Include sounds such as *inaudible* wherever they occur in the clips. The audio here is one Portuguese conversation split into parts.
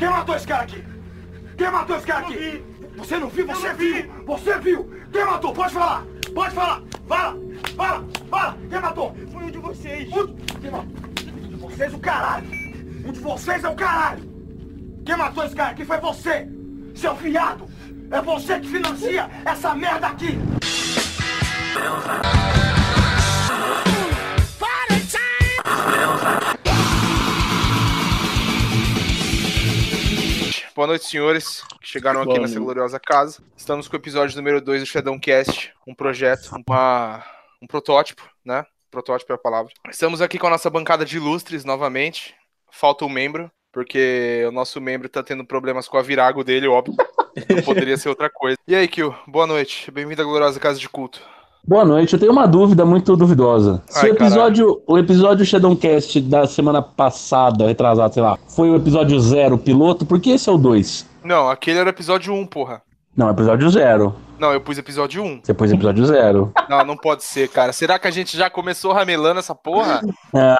Quem matou esse cara aqui? Quem matou esse cara aqui? Você não viu? Você viu? Você viu? Quem matou? Pode falar! Pode falar! Fala! Fala! Fala! Quem matou? Foi um de vocês. Um... Quem matou? Um de vocês o caralho! Um de vocês é o caralho! Quem matou esse cara aqui foi você! Seu fiado! É você que financia essa merda aqui! Boa noite, senhores que chegaram aqui Boa nessa noite. gloriosa casa. Estamos com o episódio número 2 do Shadowcast, um projeto, uma, um protótipo, né? Protótipo é a palavra. Estamos aqui com a nossa bancada de ilustres novamente. Falta um membro, porque o nosso membro tá tendo problemas com a virago dele, óbvio. Não poderia ser outra coisa. E aí, Kio, boa noite. Bem-vindo à gloriosa casa de culto. Boa noite, eu tenho uma dúvida muito duvidosa. Se Ai, o episódio, o episódio Shadowcast da semana passada, retrasado, sei lá, foi o episódio zero piloto, por que esse é o 2? Não, aquele era o episódio 1, porra. Não, episódio zero. Não, eu pus episódio 1. Você pôs episódio zero. *laughs* Não, não pode ser, cara. Será que a gente já começou ramelando essa porra? É,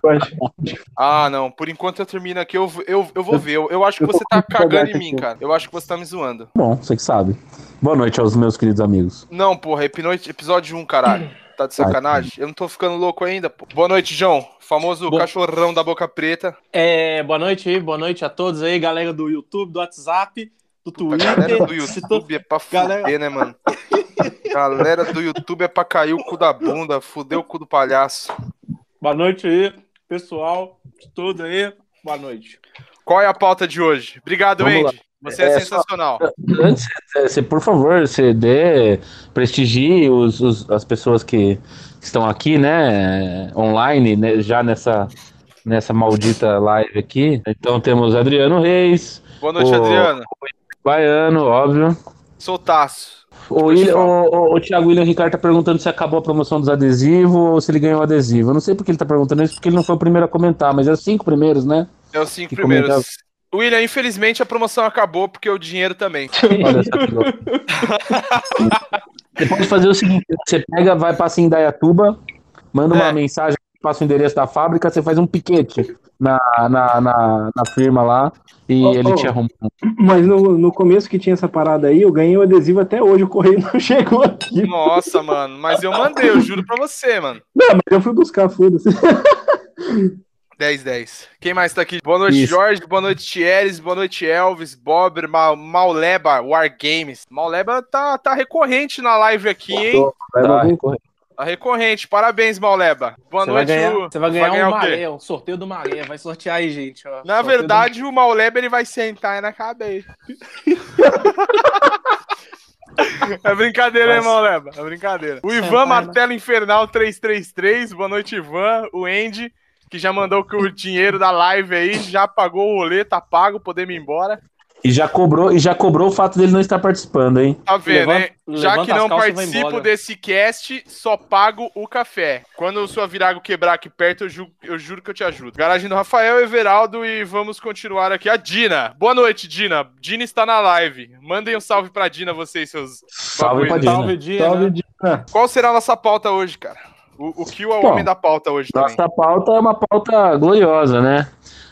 Ah, não. Por enquanto eu termino aqui, eu, eu, eu vou ver. Eu, eu acho que você tá cagando em mim, cara. Eu acho que você tá me zoando. bom, você que sabe. Boa noite aos meus queridos amigos. Não, porra, episódio 1, caralho. Tá de sacanagem? Eu não tô ficando louco ainda, pô. Boa noite, João. Famoso Boa- cachorrão da boca preta. É, boa noite aí, boa noite a todos aí, galera do YouTube, do WhatsApp, do A Twitter. galera do YouTube é pra Galera- fuder, né, mano? Galera do YouTube é pra cair o cu da bunda, fuder o cu do palhaço. Boa noite aí, pessoal, de tudo aí, boa noite. Qual é a pauta de hoje? Obrigado, Vamos Andy. Você é, É, só- sensacional. Antes, é, você, por favor, você dê, prestigie os, os- as pessoas que estão aqui, né, online, né, já nessa, nessa maldita live aqui. Então temos Adriano Reis, Boa noite, Ô. Adriano. Baiano, óbvio. Sou o William, o, o, o Thiago William Ricardo tá perguntando se acabou a promoção dos adesivos ou se ele ganhou adesivo. Eu não sei porque ele tá perguntando isso, porque ele não foi o primeiro a comentar, mas é os cinco primeiros, né? É os cinco primeiros. comentava. William, infelizmente a promoção acabou porque o dinheiro também. *laughs* Olha. *laughs* Você pode fazer o seguinte: você pega, vai passa em Indaiatuba, manda uma É. mensagem, passa o endereço da fábrica, você faz um piquete na, na, na, na firma lá e Ô, ele ô. te arruma. Mas no, no começo que tinha essa parada aí, eu ganhei o adesivo até hoje, o correio não *laughs* chegou aqui. Nossa, mano. Mas eu mandei, eu juro pra você, mano. Não, mas eu fui buscar, foda-se. 10, 10. Quem mais tá aqui? Boa noite, Isso. Jorge. Boa noite, Thieres. Boa noite, Elvis, Bobber, Ma Mauleba, Wargames. Mauleba tá, tá recorrente na live aqui, hein? Tá, recorre- Tá recorrente. Parabéns, Mauleba. Boa Você vai noite. ganhar, o- você vai ganhar um o quê? maré, um sorteio do maré, vai sortear aí, gente. ó. Na Sorteio verdade, o Mauleba ele vai sentar aí na cabeça. *laughs* É brincadeira, hein. Mauleba? É brincadeira. O Ivan Sentar na- Martelo Infernal 333. Boa noite, Ivan. O Andy, que já mandou que o dinheiro da live aí, já pagou o rolê, tá pago, podemos ir embora. E já cobrou, e já cobrou o fato dele não estar participando, hein? Tá vendo, Levanta- hein? Já que não participo desse cast, só pago o café. Quando o sua virago quebrar aqui perto, eu, ju- eu juro que eu te ajudo. Garagem do Rafael Everaldo e vamos continuar aqui. A Dina. Boa noite, Dina. Dina está na live. Mandem um salve pra Dina, vocês, seus. Salve pra bagulhos. Dina. Salve, dia, Salve? Dina. Qual será a nossa pauta hoje, cara? O, o Kill é o Bom, homem da pauta hoje também. Nossa pauta é uma pauta gloriosa, né?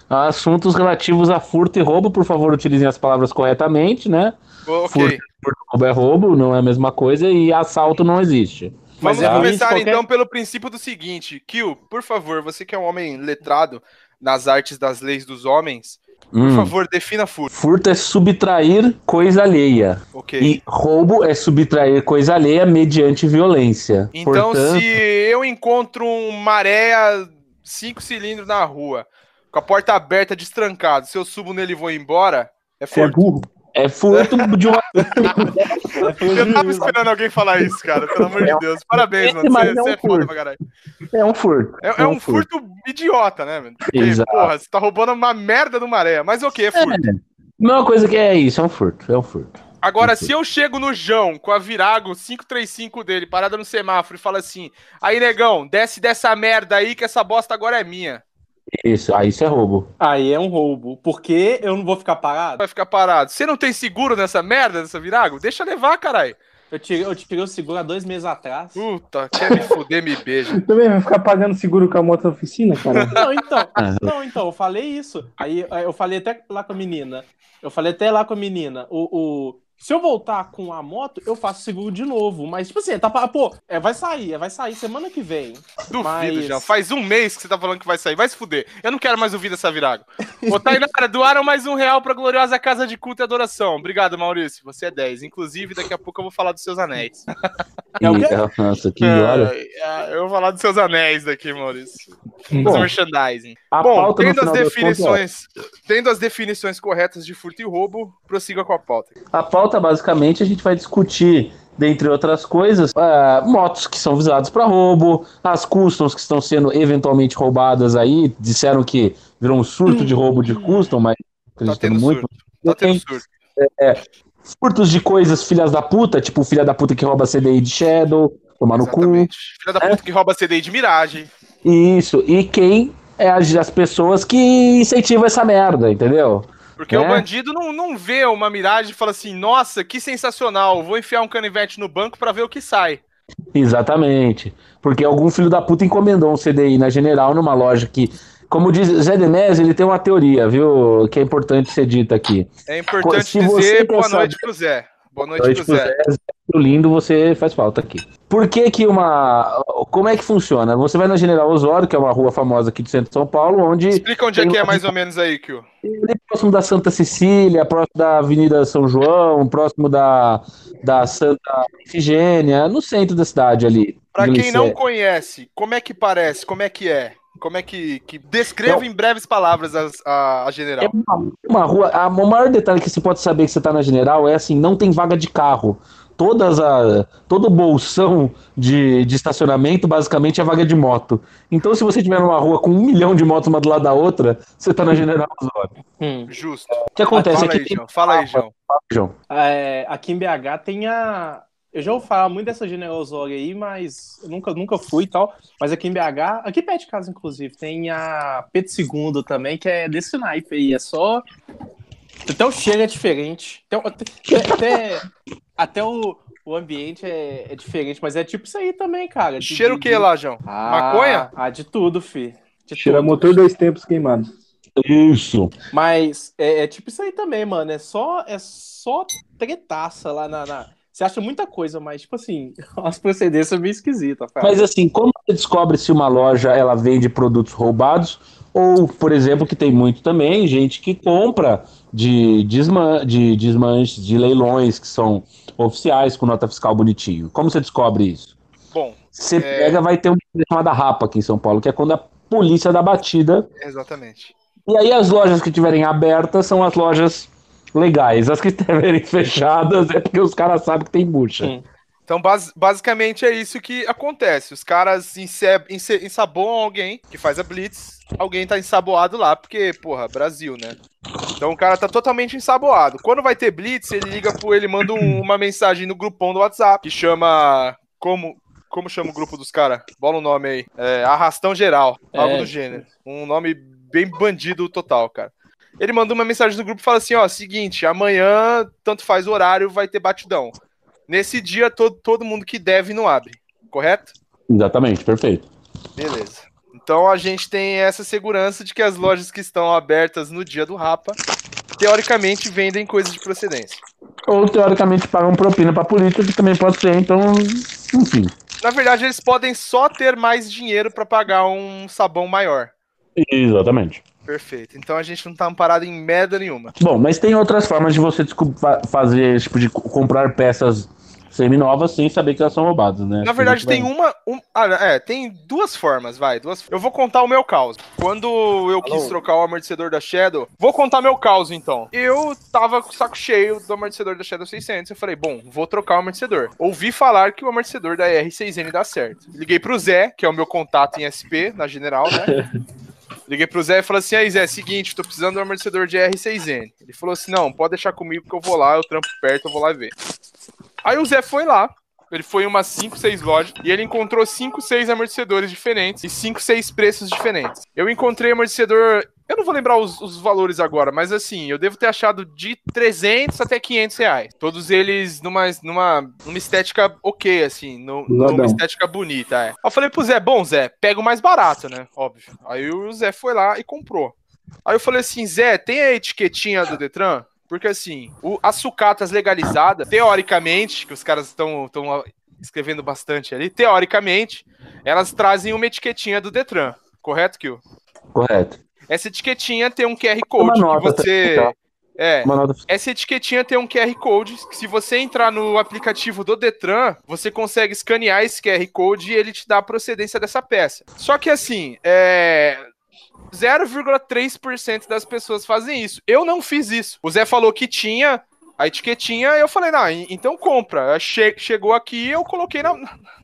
Assuntos relativos a furto e roubo, por favor, utilizem as palavras corretamente, né? Ok. Furto, furto roubo é roubo, não é a mesma coisa, e assalto não existe. Vamos Mas de começar qualquer- então pelo princípio do seguinte. Kill, por favor, você que é um homem letrado nas artes das leis dos homens, por Hum. favor, defina furto. Furto é subtrair coisa alheia. Ok. E roubo é subtrair coisa alheia mediante violência. Então, Portanto, se eu encontro um maré cinco cilindros na rua, com a porta aberta, destrancado, se eu subo nele e vou embora, é Você é furto. burro. é furto de uma. *laughs* É Eu tava esperando alguém falar isso, cara, pelo amor de Deus. Parabéns, mano. Você é um você é foda furto. pra caralho. É um furto. É, é um furto idiota, né, mano? Porque, Exato. porra, você tá roubando uma merda do maré. Mas ok, é furto. Mesma coisa que é isso, é um furto. É um furto. Agora, se eu chego no João com a Virago 535 dele, parada no semáforo, e falo assim: aí, negão, desce dessa merda aí que essa bosta agora é minha. Isso, aí isso é roubo. Aí é um roubo, porque eu não vou ficar parado. Vai ficar parado. Você não tem seguro nessa merda, dessa Virago? Deixa levar, caralho. Eu tirei, eu tirei o seguro há dois meses atrás. Puta, quer me fuder, me beija. *laughs* Também vai ficar pagando seguro com a moto da oficina, cara? *laughs* Não, então, não, então, eu falei isso. Aí aí eu falei até lá com a menina. Eu falei até lá com a menina. O, o- se eu voltar com a moto, eu faço seguro de novo. Mas, tipo assim, tá, pô, é, vai sair, é, vai sair semana que vem. Duvido, Mas- já. Faz um mês que você tá falando que vai sair. Vai se fuder. Eu não quero mais ouvir dessa virago. Ô, Tainara, doaram mais um real pra gloriosa Casa de Culto e Adoração. Obrigado, Maurício. Você é 10. Inclusive, daqui a pouco eu vou falar dos seus anéis. *laughs* É o quê? Ih, Nossa, que. É, eu vou falar dos seus anéis daqui, Maurício. Bom, merchandising. a Bom, tendo as é definições, tendo as definições corretas de furto e roubo, prossiga com a pauta. A pauta, basicamente, a gente vai discutir, dentre outras coisas, ah, motos que são visadas para roubo, as customs que estão sendo eventualmente roubadas aí. Disseram que virou um surto de roubo de custom, mas Tá acreditando tendo muito. surto. Tá tendo surto. furtos de coisas filhas da puta, tipo filha da puta que rouba CDI de Shadow, tomar no cu. Filha da puta que rouba CD de miragem. Isso. E quem é as, as pessoas que incentivam essa merda, entendeu? Porque É. o bandido não, não vê uma miragem e fala assim, nossa, que sensacional, vou enfiar um canivete no banco pra ver o que sai. Exatamente. Porque algum filho da puta encomendou um CDI na General numa loja que, como diz Zé Denés, ele tem uma teoria, viu? Que é importante ser dita aqui. É importante Se dizer boa noite pro Zé. Boa noite, Noite pro Zé. Zé, lindo, você faz falta aqui. Por que que uma... Como é que funciona? Você vai na General Osório, que é uma rua famosa aqui do centro de São Paulo, onde Explica onde é que é mais ou menos aí, Kio. ali próximo da Santa Cecília, próximo da Avenida São João, próximo da, da Santa Ifigênia, no centro da cidade ali. Pra de quem não conhece, como é que parece? Como é que é? Como é que. que... Descreva em breves palavras as- a, a É general. uma, uma rua. A, o maior detalhe que você pode saber que você tá na general é assim: não tem vaga de carro. Todas a, todo o bolsão de, de estacionamento basicamente é vaga de moto. Então, se você tiver numa rua com um milhão de motos uma do lado da outra, você tá na General Osório. Hum. Justo. O que acontece Fala aqui aí, João. Fala aí, João. João? É, aqui em BH tem a. Eu já ouvi falar muito dessa General Osório aí, mas eu nunca, nunca fui e tal. Mas aqui em BH, aqui perto de casa, inclusive, tem a Pedro II também, que é desse naipe aí. É só. Até o cheiro é diferente. Até, até, até, até o, o ambiente é, é diferente, mas é tipo isso aí também, cara. de- Cheiro o que lá, João? Ah, Maconha? Ah, de tudo, fi. De Cheira tudo. motor dois tempos queimados. Isso. Mas é, é tipo isso aí também, mano. É só, é só tretaça lá na, na- Você acha muita coisa, mas, tipo assim, *laughs* as procedências meio esquisitas, cara. Mas assim, como você descobre se uma loja ela vende produtos roubados? Ou, por exemplo, que tem muito também, gente que compra de, desman de desmanches, de leilões que são oficiais com nota fiscal bonitinho. Como você descobre isso? Bom, Você É. pega, vai ter uma chamada RAPA aqui em São Paulo, que é quando a polícia dá batida. exatamente. E aí as lojas que estiverem abertas são as lojas legais. As que *laughs* estiverem fechadas é porque os caras sabem que tem bucha. Hum. Então, bas- basicamente é isso que acontece. Os caras ensaboam alguém que faz a blitz, alguém tá ensaboado lá, porque, porra, Brasil, né? Então o cara tá totalmente ensaboado. Quando vai ter blitz, ele liga pro ele manda um- uma mensagem no grupão do WhatsApp que chama como como chama o grupo dos caras? Bola o nome aí. É, Arrastão Geral, algo É. do gênero. Um nome bem bandido total, cara. Ele mandou uma mensagem no grupo e fala assim: ó, seguinte, amanhã, tanto faz o horário, vai ter batidão. Nesse dia, todo, todo mundo que deve não abre, correto? Exatamente, perfeito. Beleza. Então a gente tem essa segurança de que as lojas que estão abertas no dia do Rapa, teoricamente, vendem coisas de procedência. Ou teoricamente pagam propina pra polícia, que também pode ser, então, enfim. Na verdade, eles podem só ter mais dinheiro para pagar um sabão maior. Exatamente. Perfeito. Então a gente não tá amparado em merda nenhuma. Bom, mas tem outras formas de você fazer, tipo, de co- comprar peças semi-novas sem saber que elas são roubadas, né? Na verdade, tem uma. um- ah, é, tem duas formas, vai. Duas, eu vou contar o meu caos. Quando eu quis trocar o amortecedor da Shadow, vou contar meu caos então. Eu tava com o saco cheio do amortecedor da Shadow 600. Eu falei, bom, vou trocar o amortecedor. Ouvi falar que o amortecedor da R6N dá certo. Liguei pro Zé, que é o meu contato em SP, na General, né? *laughs* Liguei pro Zé e falei assim: aí, Zé, seguinte, tô precisando de um amortecedor de R6N. Ele falou assim: não, pode deixar comigo que eu vou lá, eu trampo perto, eu vou lá ver. Aí o Zé foi lá, ele foi em umas 5, 6 lojas e ele encontrou 5, 6 amortecedores diferentes e 5, 6 preços diferentes. Eu encontrei amortecedor Eu não vou lembrar os, os, valores agora, mas assim, eu devo ter achado de 300 até 500 reais. Todos eles numa, numa, numa estética ok, assim, no, numa estética bonita. É. eu falei pro Zé, bom, Zé, pega o mais barato, né? Óbvio. Aí o Zé foi lá e comprou. Aí eu falei assim, Zé, tem a etiquetinha do Detran? Porque assim, o, as sucatas legalizadas, teoricamente, que os caras estão escrevendo bastante ali, teoricamente, elas trazem uma etiquetinha do Detran. Correto, Kio? Correto. Essa etiquetinha tem um QR Code que você. Tá? É, essa etiquetinha tem um QR Code que se você entrar no aplicativo do Detran, você consegue escanear esse QR Code e ele te dá a procedência dessa peça. Só que assim, é... 0,3% das pessoas fazem isso. Eu não fiz isso. O Zé falou que tinha a etiquetinha, eu falei, não, então compra. Che chegou aqui, eu coloquei na,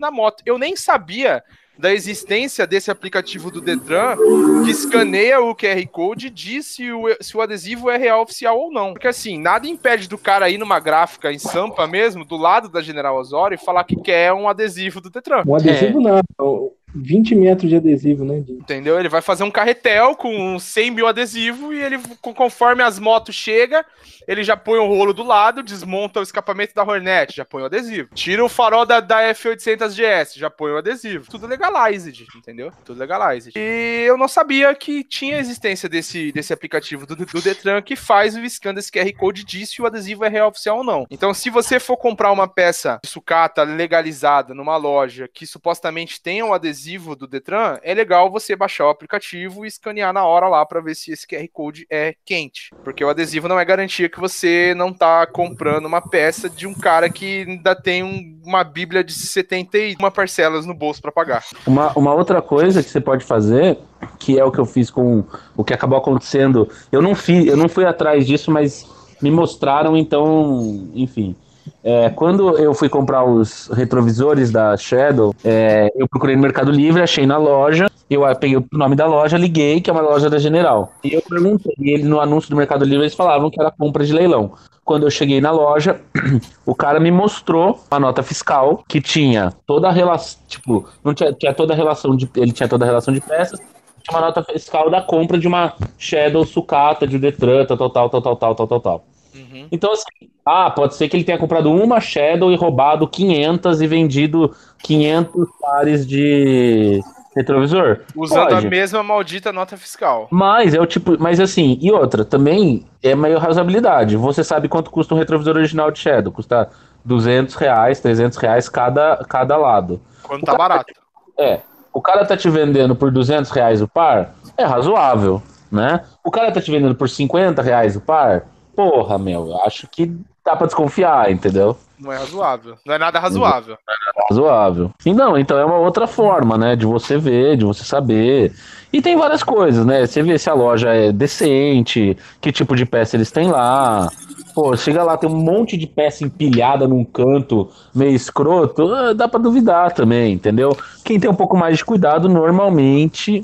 na moto. Eu nem sabia da existência desse aplicativo do Detran que escaneia o QR Code e diz se o, se o adesivo é real oficial ou não. Porque assim, nada impede do cara ir numa gráfica em Sampa mesmo, do lado da General Osório, e falar que quer um adesivo do Detran. Um adesivo é. não. 20 metros de adesivo, né? Entendeu? Ele vai fazer um carretel com 100 mil adesivos e ele, conforme as motos chegam, ele já põe o rolo do lado, desmonta o escapamento da Hornet, já põe o adesivo. Tira o farol da, da F800 GS, já põe o adesivo. Tudo legalized, entendeu? Tudo legalized. E eu não sabia que tinha existência desse, desse aplicativo do, do Detran que faz o scan desse QR Code diz se o adesivo é real oficial ou não. Então, se você for comprar uma peça de sucata legalizada numa loja que supostamente tenha um adesivo adesivo do Detran, é legal você baixar o aplicativo e escanear na hora lá para ver se esse QR Code é quente. Porque o adesivo não é garantia que você não tá comprando uma peça de um cara que ainda tem um, uma bíblia de 71 parcelas no bolso para pagar. Uma, uma outra coisa que você pode fazer, que é o que eu fiz com o que acabou acontecendo, eu não, eu não fui atrás disso, mas me mostraram, então, enfim. É, quando eu fui comprar os retrovisores da Shadow, é, eu procurei no Mercado Livre, achei na loja, eu peguei o nome da loja, liguei, que é uma loja da General. E eu perguntei, e ele no anúncio do Mercado Livre eles falavam que era compra de leilão. Quando eu cheguei na loja, *clears throat* o cara me mostrou uma nota fiscal que tinha toda a relação, tipo, não tinha, tinha toda a relação de, ele tinha toda a relação de peças, tinha uma nota fiscal da compra de uma Shadow sucata de Detran, tal, tal, tal, tal, tal, tal, tal, tal. Uhum. Então, assim, ah, pode ser que ele tenha comprado uma Shadow e roubado 500 e vendido 500 pares de retrovisor. Usando pode. a mesma maldita nota fiscal. Mas é o tipo, mas assim, e outra, também é meio razoabilidade. Você sabe quanto custa um retrovisor original de Shadow? Custa 200 reais, 300 reais cada, cada lado. Quando tá barato. É. O cara tá te vendendo por 200 reais o par? É razoável, né? O cara tá te vendendo por 50 reais o par? Porra, meu, acho que dá pra desconfiar, entendeu? Não é razoável. Não é nada razoável. Não é razoável. E não, então é uma outra forma, né? De você ver, de você saber. E tem várias coisas, né? Você vê se a loja é decente, que tipo de peça eles têm lá. Pô, chega lá, tem um monte de peça empilhada num canto, meio escroto, ah, dá pra duvidar também, entendeu? Quem tem um pouco mais de cuidado, normalmente,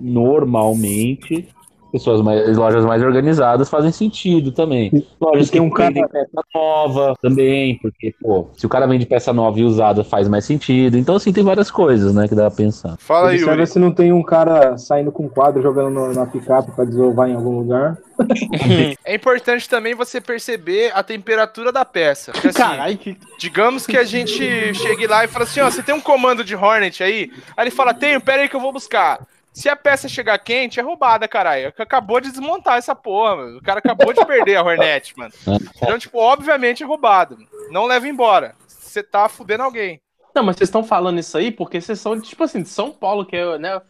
normalmente, pessoas mais, lojas mais organizadas fazem sentido também. Lojas que um cara peça nova também, porque, pô, se o cara vende peça nova e usada faz mais sentido. Então, assim, tem várias coisas, né, que dá pra pensar. Fala aí, Observa se não tem um cara saindo com quadro jogando no, na picape pra desovar em algum lugar. *laughs* é importante também você perceber a temperatura da peça. Porque, assim, Carai, que... Digamos que a gente chegue lá e fala assim, ó, você tem um comando de Hornet aí? Aí ele fala, tenho, pera aí que eu vou buscar. Se a peça chegar quente, é roubada, caralho. Acabou de desmontar essa porra, mano. O cara acabou de perder a Hornet, mano. Então, tipo, obviamente é roubado. Não leva embora. Você tá fudendo alguém. Não, mas vocês estão falando isso aí porque vocês são, tipo assim, de São Paulo, que é, né,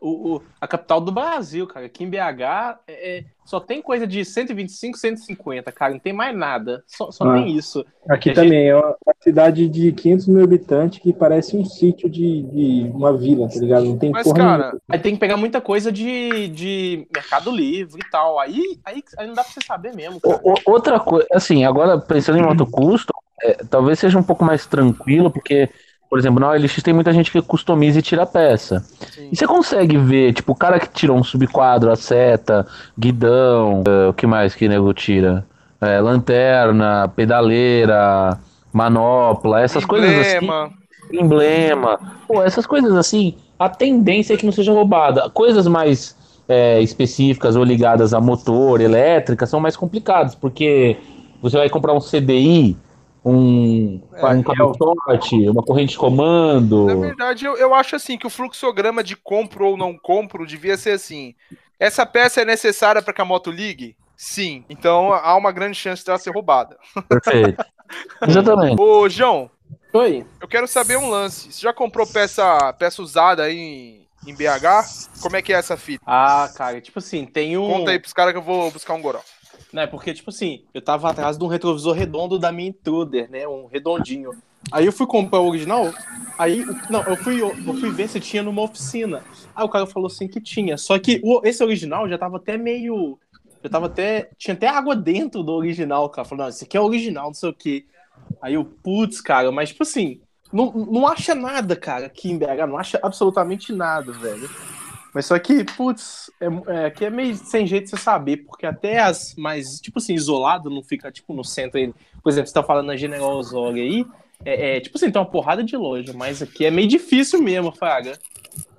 o, o, a capital do Brasil, cara. Aqui em BH é, é, só tem coisa de 125, 150, cara. Não tem mais nada. Só, só ah, tem isso. Aqui também gente... é uma cidade de 500 mil habitantes que parece um sítio de, de uma vila, tá ligado? Não tem Mas, cara, aí tem que pegar muita coisa de, de Mercado Livre e tal. Aí, aí, aí não dá pra você saber mesmo. O, outra coisa, assim, agora pensando em alto custo, é, talvez seja um pouco mais tranquilo, porque por exemplo, na OLX tem muita gente que customiza e tira peça. Sim. E você consegue ver, tipo, o cara que tirou um subquadro, a seta, guidão, uh, o que mais que nego tira? É, lanterna, pedaleira, manopla, essas emblema. coisas assim. Emblema. Pô, essas coisas assim, a tendência é que não seja roubada. Coisas mais é, específicas ou ligadas a motor, elétrica, são mais complicados, porque você vai comprar um CDI, um, É, um cabeçote, uma corrente de comando. Na verdade, eu, eu acho assim que o fluxograma de compro ou não compro devia ser assim. Essa peça é necessária para que a moto ligue? Sim. Então há uma grande chance dela ser roubada. Perfeito. *laughs* Exatamente. Ô, João, Oi. eu quero saber um lance. Você já comprou peça, peça usada aí em, em BH? Como é que é essa fita? Ah, cara, tipo assim, tem um. Conta aí pros caras que eu vou buscar um goró. Né, porque, tipo assim, eu tava atrás de um retrovisor redondo da minha Intruder, né? Um redondinho. Aí eu fui comprar o original, aí. Não, eu fui, eu fui ver se tinha numa oficina. Aí o cara falou assim que tinha. Só que o- esse original já tava até meio. Já tava até. Tinha até água dentro do original, cara. Falou, não, esse aqui é original, não sei o quê. Aí eu, putz, cara, mas tipo assim, não, não acha nada, cara, aqui em BH, não acha absolutamente nada, velho. Mas só que, putz, é, é, aqui é meio sem jeito de você saber, porque até as mais, tipo assim, isolado, não fica, tipo, no centro aí. Por exemplo, você tá falando na General Osório aí, é, é, tipo assim, tem uma porrada de loja, mas aqui é meio difícil mesmo, Fraga.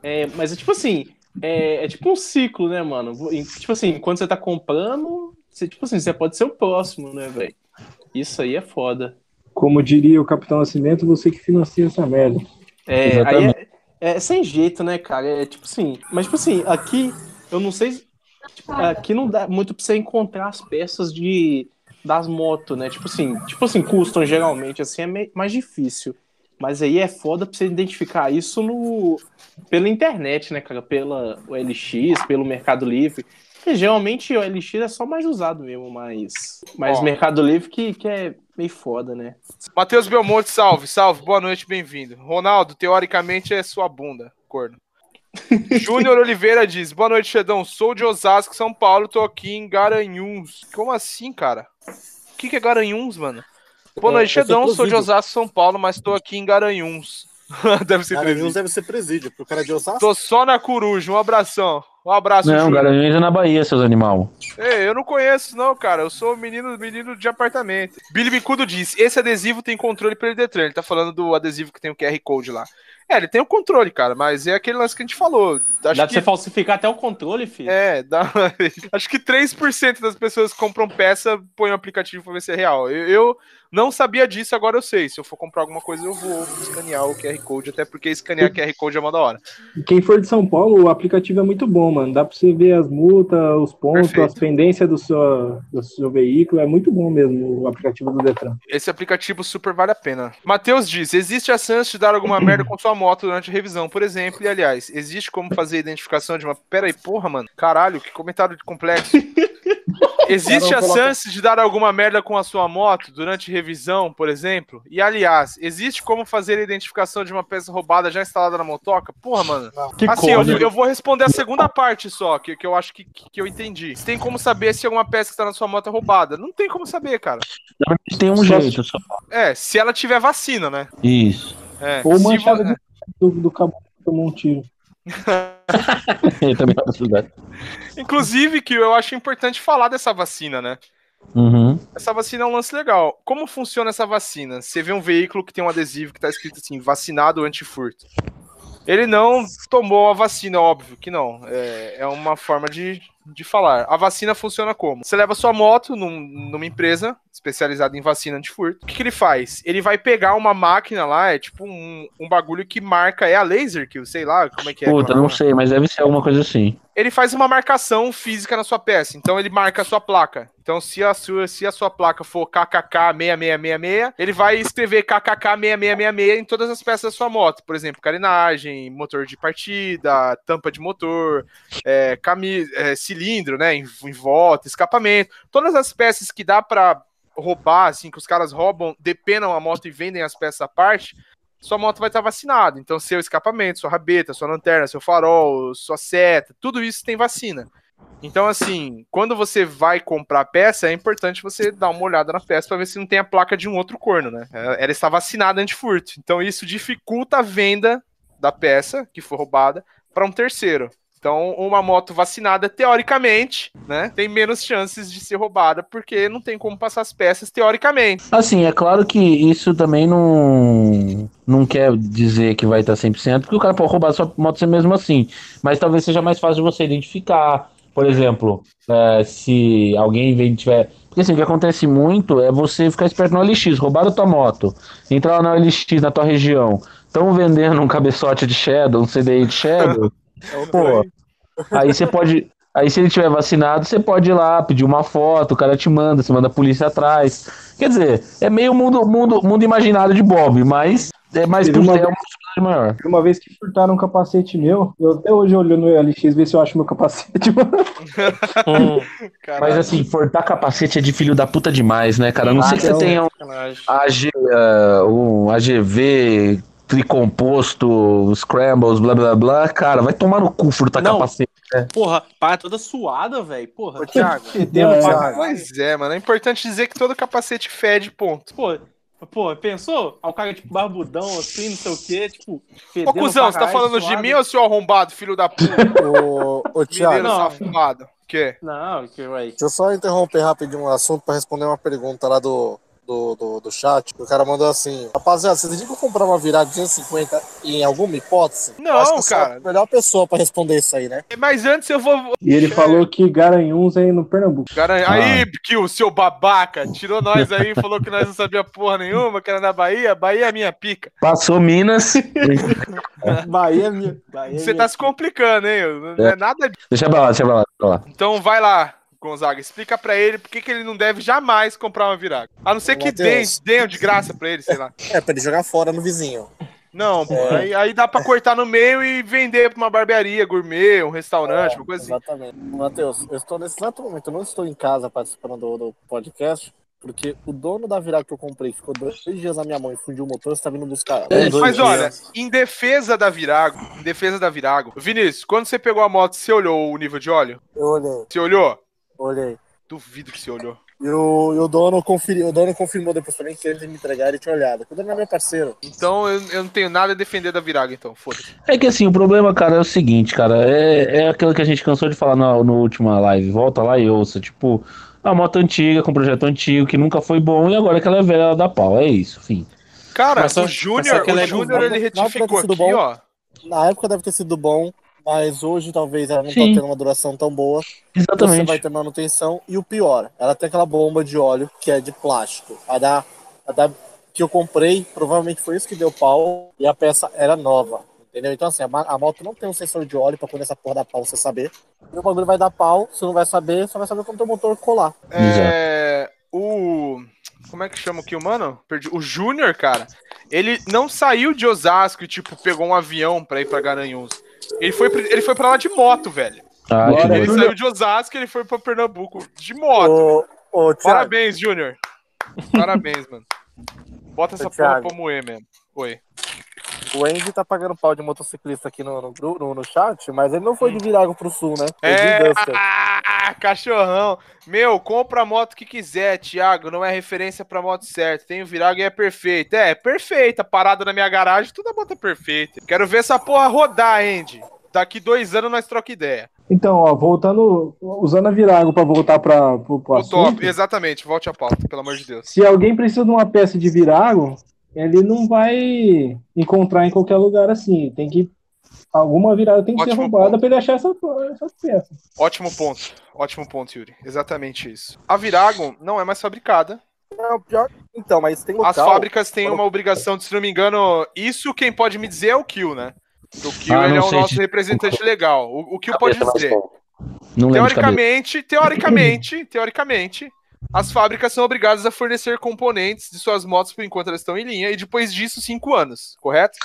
É, mas é tipo assim, é, é tipo um ciclo, né, mano? Tipo assim, quando você tá comprando, você, tipo assim, você pode ser o próximo, né, velho? Isso aí é foda. Como diria o Capitão Nascimento, você que financia essa merda. É, aí Exatamente. é, é sem jeito, né, cara? É tipo assim. Mas, tipo assim, aqui, eu não sei. tipo, aqui não dá muito pra você encontrar as peças de das motos, né? Tipo assim, tipo assim, custom geralmente, assim, é mais difícil. Mas aí é foda pra você identificar isso no pela internet, né, cara? Pela OLX, pelo Mercado Livre. Porque geralmente o OLX é só mais usado mesmo, mas. Mas Ó. Mercado Livre que, que é meio foda, né? Matheus Belmonte, salve, salve, boa noite, bem-vindo. Ronaldo, teoricamente é sua bunda, corno. *laughs* Júnior Oliveira diz: Boa noite, Xedão. Sou de Osasco, São Paulo, tô aqui em Garanhuns. Como assim, cara? O que, que é Garanhuns, mano? Boa É, noite, Xedão. Sou de. Osasco, São Paulo, mas tô aqui em Garanhuns. *laughs* deve ser Garanhuns presídio. deve ser presídio, porque o cara é de Osasco. Tô só na coruja, um abração. Um abraço, Não. Garanhuns é na Bahia, seus animal. Ei, eu não conheço, não, cara. Eu sou menino, menino de apartamento. Billy Bicudo diz: esse adesivo tem controle pelo Detran. Ele tá falando do adesivo que tem o QR Code lá. É, ele tem o controle, cara, mas é aquele lance que a gente falou. Acho Dá pra que, você falsificar até o controle, filho. É, dá... *laughs* acho que 3% das pessoas que compram peça põem o aplicativo pra ver se é real. Eu, eu não sabia disso, agora eu sei. Se eu for comprar alguma coisa, eu vou escanear o QR Code, até porque escanear QR Code é uma da hora. Quem for de São Paulo, o aplicativo é muito bom, mano. Dá pra você ver as multas, os pontos, Perfeito. as pendências do seu, do seu veículo. É muito bom mesmo o aplicativo do Detran. Esse aplicativo super vale a pena. Matheus diz: existe a chance de dar alguma merda com sua moto durante a revisão, por exemplo. E aliás, existe como fazer a identificação de uma. Pera aí, porra, mano. Caralho, que comentário de complexo. *laughs* Existe a chance de dar alguma merda com a sua moto durante revisão, por exemplo? E aliás, existe como fazer a identificação de uma peça roubada já instalada na motoca? Porra, mano. Que Assim, eu, eu vou responder a segunda parte só, que, que eu acho que, que, eu entendi. Você tem como saber se alguma peça que está na sua moto é roubada? Não tem como saber, cara. Tem um Só- jeito só. É, se ela tiver vacina, né? Isso. É, Ou manchada vo- de do, do cabo que tomou um tiro. *laughs* Inclusive, que eu acho importante falar dessa vacina, né? Uhum. Essa vacina é um lance legal. Como funciona essa vacina? Você vê um veículo que tem um adesivo que tá escrito assim, vacinado anti-furto. Ele não tomou a vacina, óbvio que não. É, é uma forma de, de falar. A vacina funciona como? Você leva sua moto num- numa empresa especializada em vacina anti-furto. O que, que ele faz? Ele vai pegar uma máquina lá, é tipo um, um bagulho que marca. É a laser que sei lá, como é que é? Puta, aquela não sei, mas deve ser alguma coisa assim. ele faz uma marcação física na sua peça. Então ele marca a sua placa. Então se a sua, se a sua placa for KKK6666, ele vai escrever KKK6666 em todas as peças da sua moto. Por exemplo, carenagem, motor de partida, tampa de motor, é, cami- é, cilindro, né, em, em volta, escapamento. Todas as peças que dá pra roubar, assim, que os caras roubam, depenam a moto e vendem as peças à parte, sua moto vai estar vacinada. Então, seu escapamento, sua rabeta, sua lanterna, seu farol, sua seta, tudo isso tem vacina. Então, assim, quando você vai comprar peça, é importante você dar uma olhada na peça para ver se não tem a placa de um outro corno, né? Ela está vacinada anti-furto. Então, isso dificulta a venda da peça que foi roubada para um terceiro. Então, uma moto vacinada, teoricamente, né, tem menos chances de ser roubada, porque não tem como passar as peças, teoricamente. Assim, é claro que isso também não. não quer dizer que vai estar 100%, porque o cara pode roubar sua moto mesmo assim. Mas talvez seja mais fácil você identificar. Por exemplo, é, se alguém vem tiver. Porque assim, o que acontece muito é você ficar esperto no OLX, roubaram tua moto, entrar lá no OLX na tua região, estão vendendo um cabeçote de Shadow, um CDI de Shadow, pô, aí você pode. Aí se ele tiver vacinado, você pode ir lá, pedir uma foto, o cara te manda, você manda a polícia atrás. Quer dizer, é meio mundo, mundo, mundo imaginário de Bob, mas é mais uma é vez- uma possibilidade maior. Uma vez que furtaram um capacete meu, eu até hoje olho no LX ver se eu acho meu capacete. *laughs* mano. Caralho, Mas assim, furtar capacete é de filho da puta demais, né, cara? A não Ah, sei que você não. tenha um. AG, ah, um AGV tricomposto, scrambles, blá blá blá. Cara, vai tomar no cu furtar Não. capacete. Porra, pá, toda suada, velho. Porra. Ô, Thiago, Fedendo É, Thiago. Pois é, mano. É importante dizer que todo capacete fede, ponto. Pô, pô, pensou? Aí o cara, tipo, barbudão, assim, não sei o quê, tipo, fedendo Ô, cuzão, você tá falando de suado. mim ou seu arrombado, filho da puta? ô, ô Thiago, safado. O quê? Não, que, ué. deixa eu só interromper rapidinho um assunto pra responder uma pergunta lá do, do, do, do chat. O cara mandou assim: Rapaziada, vocês que eu comprar uma virada de 250 em alguma hipótese? Não, cara. a melhor pessoa pra responder isso aí, né? Mas antes eu vou. E ele falou que Garanhuns é no Pernambuco. Cara, Ah. aí, Kill, seu babaca, tirou nós aí, falou que nós não sabia porra nenhuma, que era na Bahia. Bahia é minha pica. Passou Minas. *laughs* Bahia é minha. Bahia é Você minha. tá se complicando, hein? Não é nada disso. deixa pra lá, deixa pra lá, deixa pra lá. Então vai lá, Gonzaga, explica pra ele por que ele não deve jamais comprar uma viraga. A não ser que deem, deem de graça pra ele, sei lá. *laughs* É, pra ele jogar fora no vizinho. Não, pô, aí, aí dá pra cortar no meio e vender pra uma barbearia gourmet, um restaurante, uma coisa assim. Exatamente. Matheus, eu estou nesse exato momento, eu não estou em casa participando do, do podcast, porque o dono da virada que eu comprei ficou dois dias na minha mão e fundiu o motor, você tá vindo buscar. É, Mas dias. olha, em defesa da Virago, em defesa da Virago, Vinícius, quando você pegou a moto, você olhou o nível de óleo? Eu olhei, Você olhou? Olhei. Duvido que você olhou. E o, e o dono conferiu, o dono confirmou depois também que ele me entregar, ele tinha olhado. O dono é meu parceiro. Então eu, eu não tenho nada a defender da Virago, então, foda-se. É que assim, o problema, cara, é o seguinte, cara, é, é aquilo que a gente cansou de falar na, no última live. Volta lá e ouça, tipo, a moto antiga, com projeto antigo, que nunca foi bom, e agora que ela é velha, ela dá pau. É isso, fim. Cara, Mas só- o Júnior, o é Júnior, ele retificou aqui, bom. ó. Na época deve ter sido bom, mas hoje talvez ela não Sim. tá tendo uma duração tão boa. Você Exatamente. vai ter manutenção. E o pior, ela tem aquela bomba de óleo que é de plástico. A da, a da que eu comprei, provavelmente foi isso que deu pau e a peça era nova. Entendeu? Então, assim, a, a moto não tem um sensor de óleo pra quando essa porra dar pau você saber. E o bagulho vai dar pau, você não vai saber, só vai saber quando o motor colar. É, o. Como é que chama aqui o mano? Perdi. O Júnior, cara, ele não saiu de Osasco e, tipo, pegou um avião pra ir pra Garanhuns. Ele foi, pra- ele foi pra lá de moto, velho. Ah, Ele saiu de Osasco e ele foi pra Pernambuco de moto. Ô, ô, Parabéns, Júnior. Parabéns, mano. Bota essa Ô, porra Thiago. pra moer mesmo. Oi. O Andy tá pagando pau de motociclista aqui no, no, no, no chat, mas ele não foi de Virago pro sul, né? Foi É, ah, cachorrão. Meu, compra a moto que quiser, Thiago. Não é referência pra moto certa. Tem o Virago e é perfeita. É, perfeita. Parada na minha garagem, toda moto é perfeita. Quero ver essa porra rodar, Andy. Daqui dois anos nós troca ideia. Então, ó, voltando, usando a Virago pra voltar para O assunto, top, exatamente. Volte a pauta, pelo amor de Deus. se alguém precisa de uma peça de Virago, ele não vai encontrar em qualquer lugar assim. Tem que alguma virada tem que ser Ótimo roubada ponto. para ele achar essa, essa peça. Ótimo ponto. Ótimo ponto, Yuri. Exatamente isso. A Virago não é mais fabricada. Não, pior... Então, mas tem local. As fábricas têm uma obrigação de, se não me engano, isso quem pode me dizer é o Kill, né? O Kill Ah, ele é o nosso de- representante legal. O, o Kill pode Cabeça, mas dizer. Não. Teoricamente, teoricamente, teoricamente, as fábricas são obrigadas a fornecer componentes de suas motos por enquanto elas estão em linha, e depois disso, cinco anos, correto?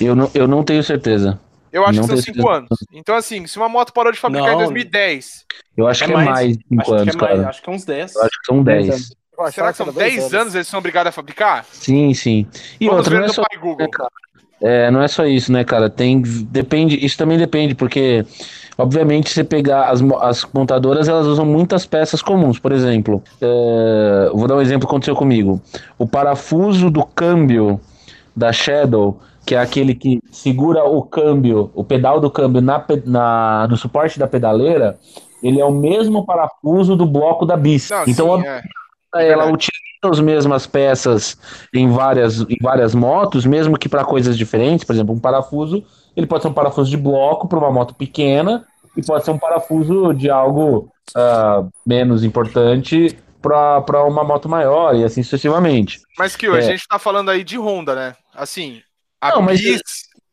Eu não, eu não tenho certeza. Eu acho Não que são cinco certeza. anos. Então, assim, se uma moto parou de fabricar em Não. 2010, Eu acho É que é mais. de 5 Acho anos, que é mais, cara. acho que é uns 10. Eu acho que são 10 10. Eu achava será que são era 10 dois anos. eles são obrigados a fabricar? Sim, sim. E Vamos outra, ver não é só pai Google. né? É, não é só isso, né, cara? Tem, depende, isso também depende, porque, obviamente, você pegar as, as montadoras, elas usam muitas peças comuns. Por exemplo, é, vou dar um exemplo que aconteceu comigo. O parafuso do câmbio da Shadow, que é aquele que segura o câmbio, o pedal do câmbio na, na, no suporte da pedaleira, ele é o mesmo parafuso do bloco da bis. Não, então, sim, é. ela verdade. utiliza as mesmas peças em várias, em várias motos, mesmo que para coisas diferentes. Por exemplo, um parafuso, ele pode ser um parafuso de bloco para uma moto pequena e pode ser um parafuso de algo ah, menos importante para uma moto maior e assim sucessivamente. Mas que a É. gente tá falando aí de Honda, né? Assim, a Não, mas- Bis,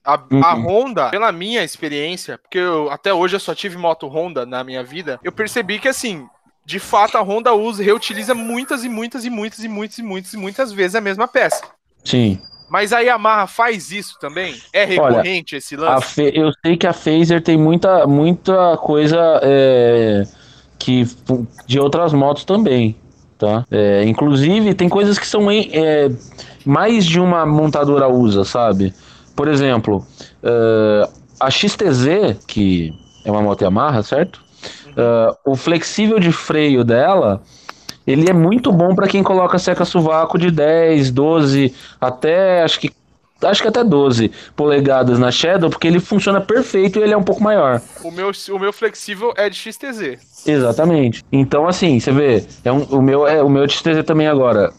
a, Uhum. a Honda, pela minha experiência, porque eu, até hoje eu só tive moto Honda na minha vida, eu percebi que assim, de fato a Honda usa, reutiliza muitas e muitas e muitas e muitas e muitas e muitas vezes a mesma peça. Sim. Mas a Yamaha faz isso também? É recorrente esse A lance? Fe- eu sei que a Phaser tem muita, muita coisa é, que de outras motos também, tá? É, inclusive tem coisas que são em- é, mais de uma montadora usa, sabe? Por exemplo, é, a XTZ, que é uma moto Yamaha, certo? É, o flexível de freio dela, ele é muito bom para quem coloca seca-sovaco de 10, 12, até acho que acho que até 12 polegadas na Shadow, porque ele funciona perfeito e ele é um pouco maior. O, meu, o meu flexível é de XTZ. Exatamente. Então, assim, você vê, é um, o meu é o meu XTZ também agora.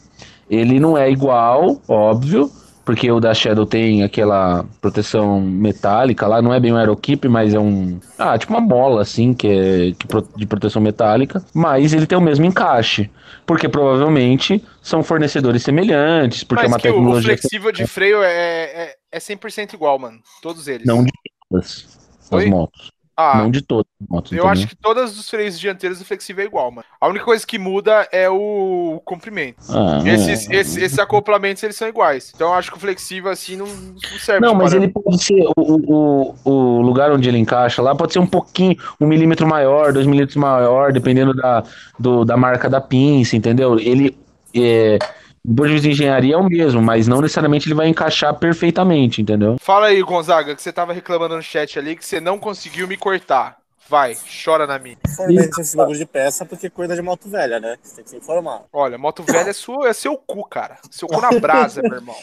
Ele não é igual, óbvio, porque o da Shadow tem aquela proteção metálica lá, não é bem um aerokeep, mas é um. Ah, tipo uma mola, assim, que é que pro- de proteção metálica. Mas ele tem o mesmo encaixe. Porque provavelmente são fornecedores semelhantes, porque é Mas uma que o- o tecnologia. flexível de freio é, é, é 100% igual, mano. Todos eles. Não de todas as motos. Ah, Não de todas as motos. Eu acho que todos os freios dianteiros do flexível é igual, mano. A única coisa que muda é o comprimento. Ah, Esses, é. esses, esses acoplamentos, eles são iguais. Então eu acho que o flexível, assim, não, não serve Não, mas ele pode ser. O, o, o lugar onde ele encaixa lá pode ser um pouquinho, um milímetro maior, dois milímetros maior, dependendo da, do, da marca da pinça, entendeu? Ele. É, do ponto de engenharia é o mesmo, mas não necessariamente ele vai encaixar perfeitamente, entendeu? Fala aí, Gonzaga, que você tava reclamando no chat ali que você não conseguiu me cortar. Vai, chora na minha. Informante esse bagulho de peça porque cuida de moto velha, né? Você tem que se informar. Olha, moto velha é, sua, é seu cu, cara. Seu cu na brasa, meu irmão.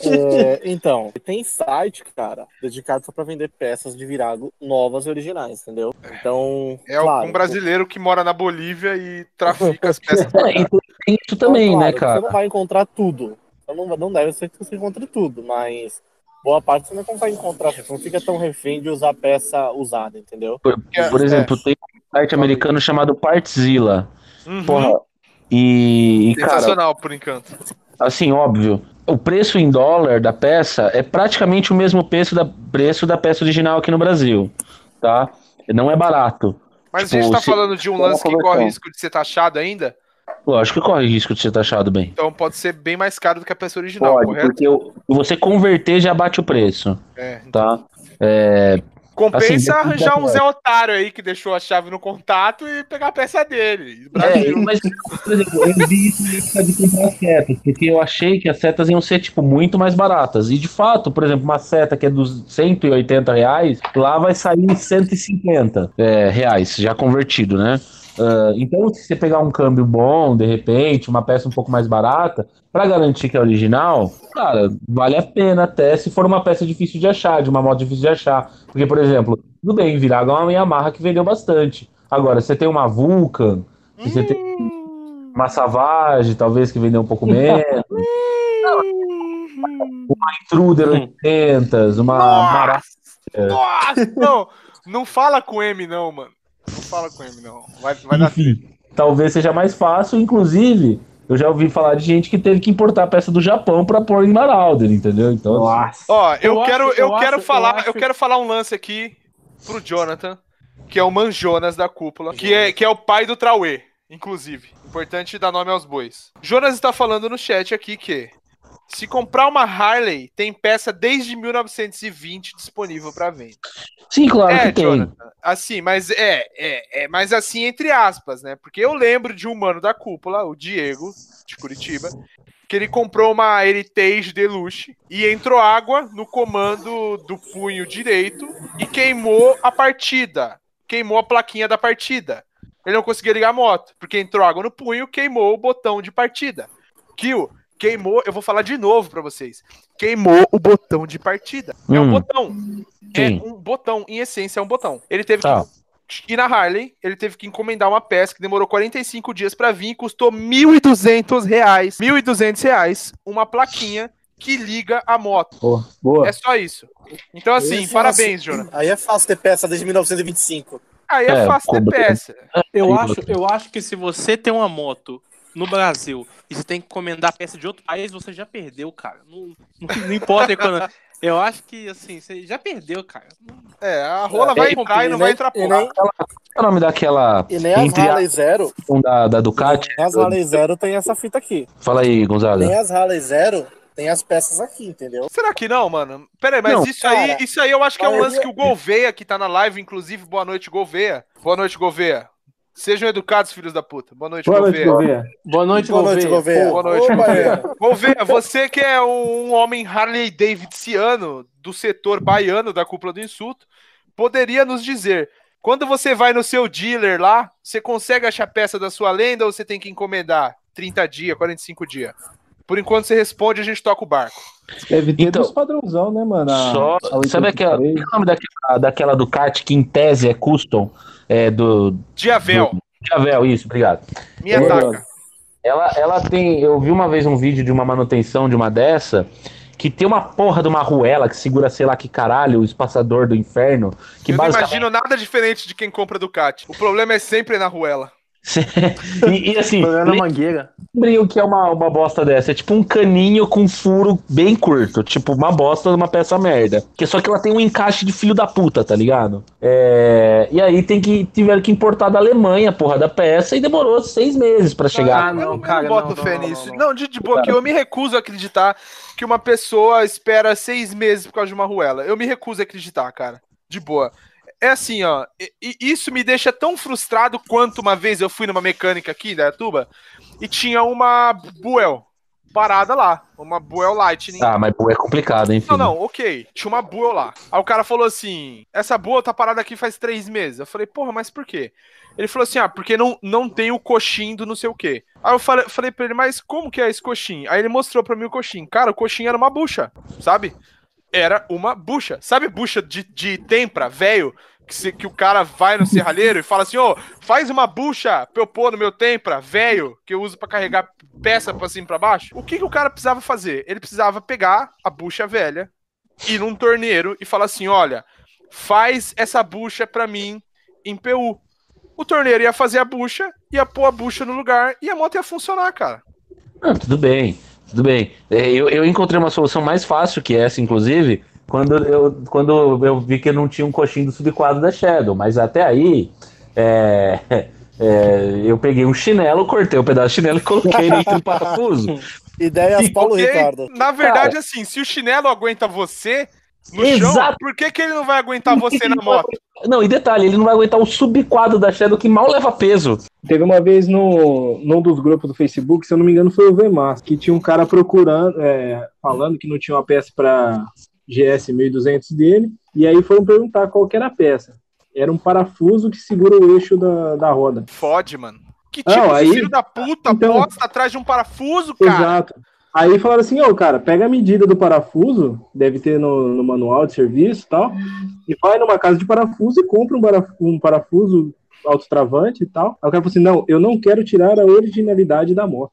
É, *laughs* então, tem site, cara, dedicado só pra vender peças de virago novas e originais, entendeu? Então, É claro, um brasileiro que mora na Bolívia e trafica as peças. *laughs* É, tem isso também, Então, né, claro, Você cara? não vai encontrar tudo. Então não, não deve ser que você encontre tudo, mas boa parte você não consegue encontrar. Você não fica tão refém de usar peça usada, entendeu? Por, por exemplo, tem um site americano chamado Partzilla. Uhum. Porra. E, e, cara, Sensacional, por encanto. Assim, óbvio, o preço em dólar da peça é praticamente o mesmo preço da, preço da peça original aqui no Brasil, tá? Não é barato. Mas Tipo, a gente tá se- falando de um lance que corre risco de ser taxado ainda, Lógico que corre risco de ser taxado bem. então pode ser bem mais caro do que a peça original, Pode, correto? porque o- você converter já bate o preço, É. tá? É, Compensa Assim, arranjar um Zé Otário aí que deixou a chave no contato e pegar a peça dele. é, mas, por exemplo, eu vi isso de comprar setas, porque eu achei que as setas iam ser, tipo, muito mais baratas. E, de fato, por exemplo, uma seta que é dos 180 reais, lá vai sair 150 é, reais, já convertido, né? Ah, então, se você pegar um câmbio bom, de repente, uma peça um pouco mais barata, pra garantir que é original, cara, vale a pena até se for uma peça difícil de achar, de uma moto difícil de achar. Porque, por exemplo, tudo bem, Virago é uma Yamaha que vendeu bastante. Agora, você tem uma Vulcan, se você tem uma Savage, talvez, que vendeu um pouco menos, *laughs* Intruder 800, uma Mara... Nossa! Nossa! Não, não fala com M, não, mano. Fala com M, não. Vai, vai dar Enfim, talvez seja mais fácil, inclusive... Eu já ouvi falar de gente que teve que importar peça do Japão pra pôr em Marauder, entendeu? Então, Nossa. Ó, eu, Eu quero, acho- eu, eu quero acho- falar, eu acho- eu quero falar um lance aqui pro Jonathan, que é o Manjonas da cúpula, que é, que é o pai do Trauê, inclusive. Importante dar nome aos bois. Jonas está falando no chat aqui que se comprar uma Harley, tem peça desde 1920 disponível para venda. sim, claro É, que tem. Jonathan. Assim, mas é, é, é, mas assim entre aspas, né? Porque eu lembro de um mano da cúpula, o Diego de Curitiba, que ele comprou uma Heritage Deluxe e entrou água no comando do punho direito e queimou a partida, queimou a plaquinha da partida. Ele não conseguia ligar a moto, porque entrou água no punho, queimou o botão de partida. Kill, queimou, eu vou falar de novo pra vocês. Queimou o botão de partida. É um Hum. botão. É Sim. um botão, em essência é um botão. Ele teve Tá. que E na Harley, ele teve que encomendar uma peça que demorou 45 dias pra vir e custou 1.200 reais. 1.200 reais, uma plaquinha que liga a moto. Boa. Boa. É só isso. Então, assim, Aí é parabéns, Jonathan. Aí é fácil ter peça desde 1925. Aí é, É, fácil ter peça. Eu acho, eu acho que se você tem uma moto no Brasil e você tem que encomendar peça de outro país, você já perdeu, cara. Não, não, não importa quando. *laughs* Eu acho que, assim, você já perdeu, cara. É, a rola vai E- entrar e não e vai nem- entrar porra. nem, Qual é o nome daquela. e nem as a Harley Zero. da, da Ducati? nem As Harley Zero tem essa fita aqui. Fala aí, Gonzaga. Nem as Harley Zero tem as peças aqui, entendeu? Será que não, mano? Pera aí, mas Não, isso aí, cara, isso aí eu acho que é um lance que o Gouveia, que tá na live, inclusive, boa noite, Gouveia. Boa noite, Gouveia. Sejam educados, filhos da puta. Boa noite, Boa noite, Gouveia. Boa noite, Boa noite, Gouveia. Boa noite, Gouveia. Gouveia, você que é um homem Harley Davidsiano do setor baiano da cúpula do insulto, poderia nos dizer, quando você vai no seu dealer lá, você consegue achar peça da sua lenda ou você tem que encomendar 30 dias, 45 dias? Por enquanto você responde, a gente toca o barco. Deve ter Então, dos padrãozão, né, mano? A- Só, a sabe aquela, qual 83. é o nome daquela, daquela Ducati que em tese é custom? É do. Diavel, Javel, isso, obrigado. me É. ataca. Ela, ela tem. Eu vi uma vez um vídeo de uma manutenção de uma dessa. Que tem uma porra de uma ruela que segura, sei lá que caralho, o espaçador do inferno. Que Eu não basicamente. imagino nada diferente de quem compra Ducati. O problema é sempre na ruela. *laughs* e, e assim, Problema mangueira. lembrem o que é uma, uma bosta dessa. É tipo um caninho com furo bem curto. Tipo, uma bosta de uma peça merda. Que só que ela tem um encaixe de filho da puta, tá ligado? É, e aí tem que, tiveram que importar da Alemanha, porra, da peça, e demorou seis meses pra chegar. Ah, não, eu, cara, não boto não, não, fé não, nisso. não, Não, não. de, de boa, que eu me recuso a acreditar que uma pessoa espera seis meses por causa de uma ruela. Eu me recuso a acreditar, cara. De boa. É assim, ó. e- isso me deixa tão frustrado quanto uma vez eu fui numa mecânica aqui da Tuba e tinha uma Buell parada lá. Uma Buell Lightning. Ah, mas pô, é complicado, enfim. Não, não, ok. Tinha uma Buell lá. Aí o cara falou assim: essa Buell tá parada aqui faz três meses. Eu falei, porra, mas por quê? Ele falou assim: ah, porque não, não tem o coxim do não sei o quê. Aí eu falei, falei pra ele, mas como que é esse coxim? Aí ele mostrou pra mim o coxim. Cara, o coxim era uma bucha, sabe? Era uma bucha. Sabe bucha de, de tempra, velho? Que, se- que o cara vai no serralheiro e fala assim: ô, faz uma bucha pra eu pôr no meu tempra, velho, que eu uso pra carregar peça pra cima e pra baixo. O que, que o cara precisava fazer? Ele precisava pegar a bucha velha, ir num torneiro e falar assim: olha, faz essa bucha pra mim em PU. O torneiro ia fazer a bucha, ia pôr a bucha no lugar e a moto ia funcionar, cara. Ah, tudo bem, tudo bem. É, Eu, eu encontrei uma solução mais fácil que essa, inclusive, quando eu, quando eu vi que não tinha um coxinho do subquadro da Shadow. Mas até aí, é, *laughs* é, eu peguei um chinelo, cortei o pedaço de chinelo e coloquei dentro do parafuso. *laughs* Ideias Paulo Ok? Ricardo. Na verdade, assim, se o chinelo aguenta você no chão, Exato. por que, que ele não vai aguentar você na moto? *laughs* Não, e detalhe, ele não vai aguentar o subquadro da Shadow que mal leva peso. Teve uma vez no, num dos grupos do Facebook, se eu não me engano, foi o VMAS, que tinha um cara procurando, é, falando que não tinha uma peça para GS 1200 dele, e aí foram perguntar qual que era a peça. Era um parafuso que segura o eixo da, da roda. Fode, mano. Que Não, tipo de aí- filho da puta então- posta atrás de um parafuso, cara? Exato. Aí falaram assim, ô cara, pega a medida do parafuso, deve ter no, no manual de serviço e tal, e vai numa casa de parafuso e compra um, paraf- um parafuso autotravante e tal. Aí o cara falou assim, não, eu não quero tirar a originalidade da moto.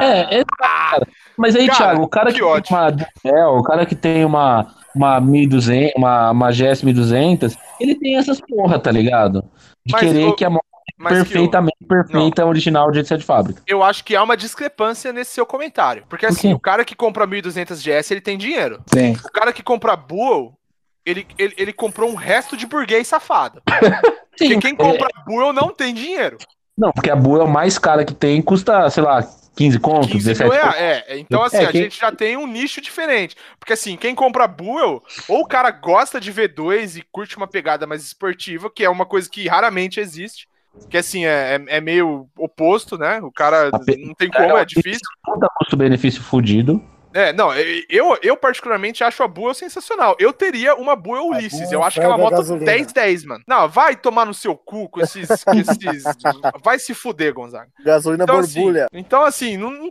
É, é cara. Mas aí, Cara, Thiago, o cara que que, tem uma Duel, o cara que tem uma, uma 1200, uma, uma GS 1200, ele tem essas porra, tá ligado? De Mas, querer ô, que a moto Perfeitamente perfeita original de ser de fábrica. eu, eu acho que há uma discrepância nesse seu comentário. Porque Por assim, quê? o cara que compra 1200 GS, ele tem dinheiro. O cara que compra Buell, ele, ele, ele comprou um resto de burguês safado. *laughs* Porque Sim, quem é- compra Buell não tem dinheiro. Não, porque a Bull é o mais cara que tem, custa, sei lá, 15 conto, 15 17 mil conto. reais. É, então assim, É, a quem- gente já tem um nicho diferente. Porque assim, quem compra Buell, ou o cara gosta de V2 e curte uma pegada mais esportiva, que é uma coisa que raramente existe. Que assim, é, é- é meio oposto, né? O cara não tem como, é difícil. Puta custo-benefício fudido. É, não, eu, eu particularmente acho a Buell sensacional. Eu teria uma Buell Ulisses. Eu acho que é uma ferve a moto gasolina. 10-10, mano. Não, vai tomar no seu cu com esses. com *laughs* esses- vai se fuder, Gonzaga. Gasolina Então assim, borbulha. então, assim, não- não-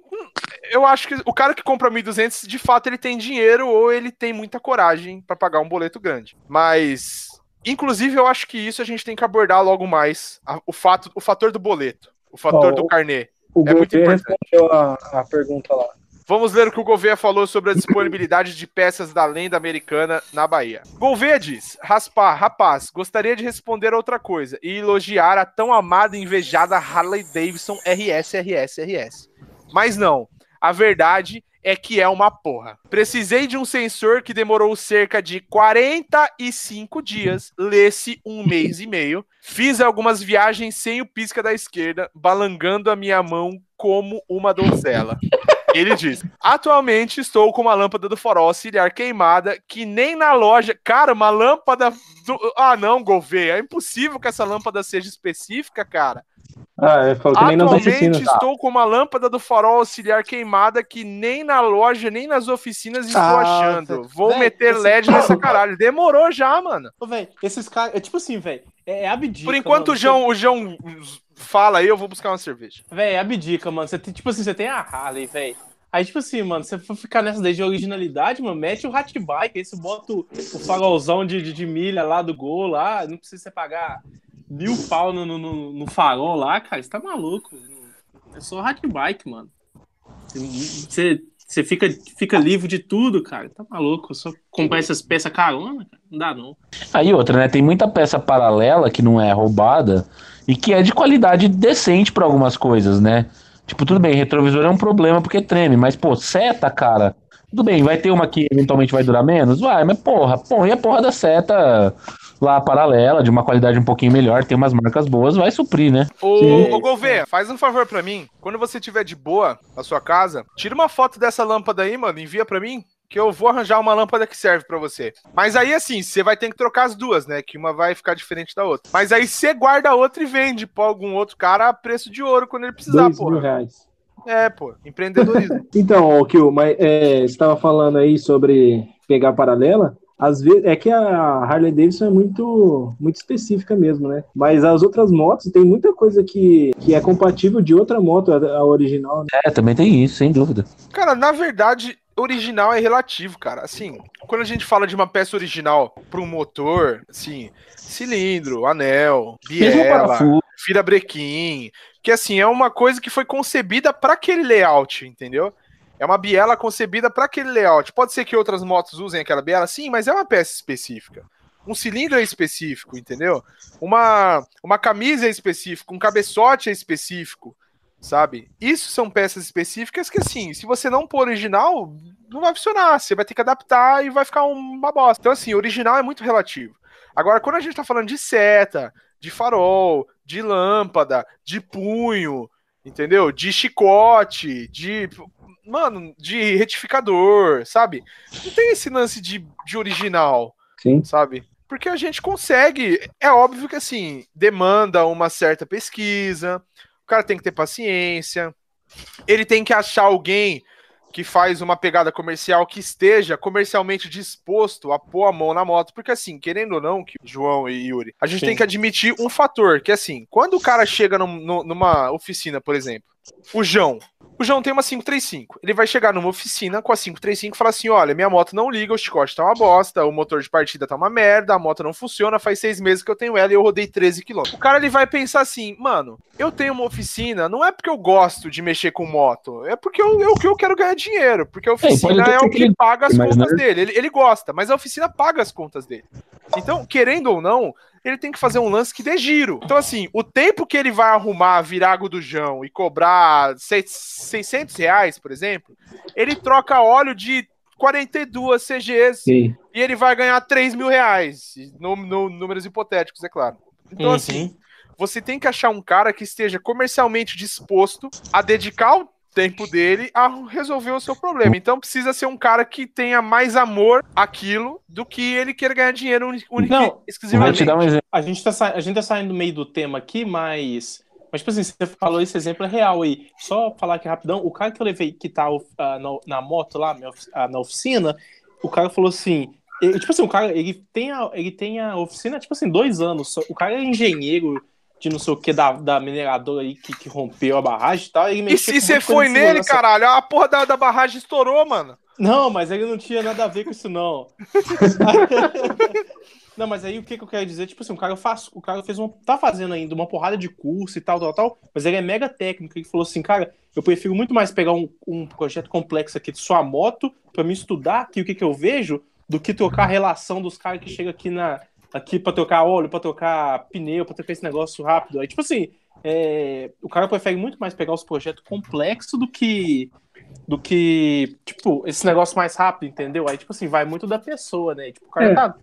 eu acho que o cara que compra 1.200, de fato, ele tem dinheiro ou ele tem muita coragem pra pagar um boleto grande. Mas Inclusive, eu acho que isso a gente tem que abordar logo mais. a- o, fato, o fator do boleto. O fator do carnê. O É muito importante. respondeu a, a pergunta lá. Vamos ler o que o Gouveia falou sobre a disponibilidade de peças da lenda americana na Bahia. Gouveia diz: Raspar, rapaz, gostaria de responder outra coisa e elogiar a tão amada e invejada Harley Davidson RS, RS, RS. Mas não, a verdade é que é uma porra. Precisei de um sensor que demorou cerca de 45 dias, lê-se um mês e meio. Fiz algumas viagens sem o pisca da esquerda, balangando a minha mão como uma donzela. Ele diz: Atualmente estou com uma lâmpada do farol auxiliar queimada que nem na loja. Cara, uma lâmpada. Do... Ah, não, Gouveia. É impossível que essa lâmpada seja específica, cara. Ah, ele falou que nem nas oficinas. Atualmente estou com uma lâmpada do farol auxiliar queimada que nem na loja, nem nas oficinas estou Ah, achando. Vou Véi, meter esse- LED nessa caralho. Demorou já, mano. Ô, velho, esses caras. É tipo assim, velho. É, é abdica. Por enquanto mano. o João, o João fala aí, eu vou buscar uma cerveja. Véi, é abdica, mano. Você tem, tipo assim, você tem a Harley, velho. Aí, tipo assim, mano, você for ficar nessa daí de originalidade, mano, mete o Hatbike, aí você bota o, o farolzão de, de, de milha lá do gol lá, não precisa você pagar mil pau no, no, no- farol lá, cara, você tá maluco. É só Hatbike, mano. Você, você fica, fica livre de tudo, cara, tá maluco. Só comprar essas peças carona, cara, não dá não. Aí outra, né? Tem muita peça paralela que não é roubada e que é de qualidade decente pra algumas coisas, né? Tipo, tudo bem, retrovisor é um problema porque treme, mas, pô, seta, cara. Tudo bem, vai ter uma que eventualmente vai durar menos? Vai, mas porra, põe a porra da seta lá paralela, de uma qualidade um pouquinho melhor, tem umas marcas boas, vai suprir, né? Ô, Sim. ô Gouveia, faz um favor pra mim. Quando você tiver de boa na sua casa, tira uma foto dessa lâmpada aí, mano, envia pra mim, que eu vou arranjar uma lâmpada que serve pra você. Mas aí, assim, você vai ter que trocar as duas, né? Que uma vai ficar diferente da outra. Mas aí você guarda a outra e vende pra algum outro cara a preço de ouro quando ele precisar, reais. É, pô, empreendedorismo. *laughs* Então, ô, Kio, mas é, você estava falando aí sobre pegar paralela. Às vezes é que a Harley Davidson é muito, muito específica mesmo, né? Mas as outras motos tem muita coisa que, que é compatível de outra moto, a, a original, né? É, também tem isso, sem dúvida. Cara, na verdade, original é relativo, cara. Assim, quando a gente fala de uma peça original para um motor, assim, cilindro, anel, biela, parafuso. fira brequim, que assim, é uma coisa que foi concebida para aquele layout, entendeu? É uma biela concebida para aquele layout. Pode ser que outras motos usem aquela biela, sim, mas é uma peça específica. Um cilindro é específico, entendeu? Uma, uma camisa é específica, um cabeçote é específico, sabe? Isso são peças específicas que, assim, se você não pôr original, não vai funcionar. Você vai ter que adaptar e vai ficar uma bosta. Então, assim, original é muito relativo. Agora, quando a gente tá falando de seta, de farol, de lâmpada, de punho, entendeu? De chicote, de. Mano, de retificador, sabe? Não tem esse lance de, de original, Sim. sabe? Porque a gente consegue. É óbvio que, assim, demanda uma certa pesquisa, o cara tem que ter paciência, ele tem que achar alguém que faz uma pegada comercial que esteja comercialmente disposto a pôr a mão na moto, porque assim, querendo ou não, que João e Yuri, a gente Sim. tem que admitir um fator, que assim, quando o cara chega num- num- numa oficina, por exemplo, o João, o João tem uma 535, ele vai chegar numa oficina com a 535 e falar assim, olha, minha moto não liga, o chicote tá uma bosta, o motor de partida tá uma merda, a moto não funciona, faz seis meses que eu tenho ela e eu rodei 13 km. O cara, ele vai pensar assim, mano, eu tenho uma oficina, não é porque eu gosto de mexer com moto, é porque eu, eu, eu quero ganhar dinheiro, porque a oficina pode até é ser o que que ele paga as mas contas não- dele. Ele, ele gosta, mas a oficina paga as contas dele. Então, querendo ou não, ele tem que fazer um lance que dê giro. Então, assim, o tempo que ele vai arrumar virago do Jão e cobrar seis- 600 reais, por exemplo, ele troca óleo de 42 CGs Sim. e ele vai ganhar 3 mil reais. No, no- números hipotéticos, é claro. Então, Uhum. assim, você tem que achar um cara que esteja comercialmente disposto a dedicar o tempo dele a resolver o seu problema. Então precisa ser um cara que tenha mais amor àquilo do que ele queira ganhar dinheiro único Não, Vou exclusivamente. te dar um exemplo. A gente, tá sa... a gente tá saindo do meio do tema aqui, mas. Mas, tipo assim, você falou esse exemplo é real aí. Só falar aqui rapidão, o cara que eu levei que tá ah, na, na moto lá, ofi- ah, na oficina, o cara falou assim. ele- tipo assim, o cara, ele tem a, ele tem a oficina, tipo assim, dois anos. só- O cara é engenheiro de não sei o que da, da mineradora aí que, que rompeu a barragem e tal. Ele E se você foi nele, caralho, a porra da, da barragem estourou, mano. Não, mas ele não tinha nada a ver com isso, não. *laughs* não, mas aí o que, que eu quero dizer? Tipo assim, o cara, faz, o cara fez uma, tá fazendo ainda uma porrada de curso e tal, tal, tal, mas ele é mega técnico. Ele falou assim, cara, eu prefiro muito mais pegar um, um projeto complexo aqui de sua moto pra me estudar aqui o que, que eu vejo do que trocar a relação dos caras que chegam aqui na aqui pra trocar óleo, pra trocar pneu, pra trocar esse negócio rápido. Aí, tipo assim, é, o cara prefere muito mais pegar os projetos complexos do que do que, tipo, esse negócio mais rápido, entendeu? Aí, tipo assim, vai muito da pessoa, né? Tipo, o cara É. tá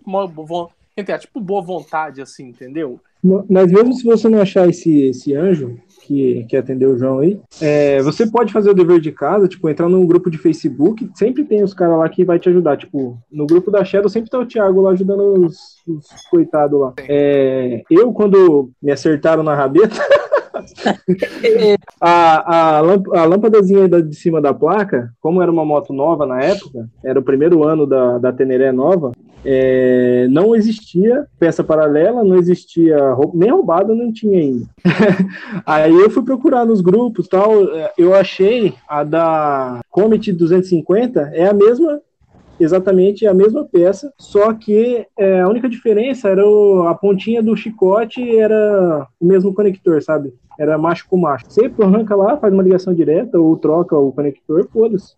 entre, tipo, boa vontade, assim, entendeu? Mas mesmo se você não achar esse, esse anjo que, que atendeu o João aí, é, você pode fazer o dever de casa, tipo, entrar num grupo de Facebook, sempre tem os caras lá que vai te ajudar. Tipo, no grupo da Shadow sempre tá o Thiago lá ajudando os, os coitados lá. É, eu, quando me acertaram na rabeta, *laughs* *laughs* a, a, lâmp- a lâmpadazinha da- de cima da placa, como era uma moto nova na época, era o primeiro ano da, da Teneré nova, é, não existia peça paralela, não existia nem roubada, não tinha ainda. *laughs* Aí eu fui procurar nos grupos tal, é, eu achei a da Comet 250 é a mesma, exatamente a mesma peça, só que é, a única diferença era o- a pontinha do chicote era o mesmo conector, sabe? Era macho com macho. Você arranca lá, faz uma ligação direta ou troca o conector, foda-se.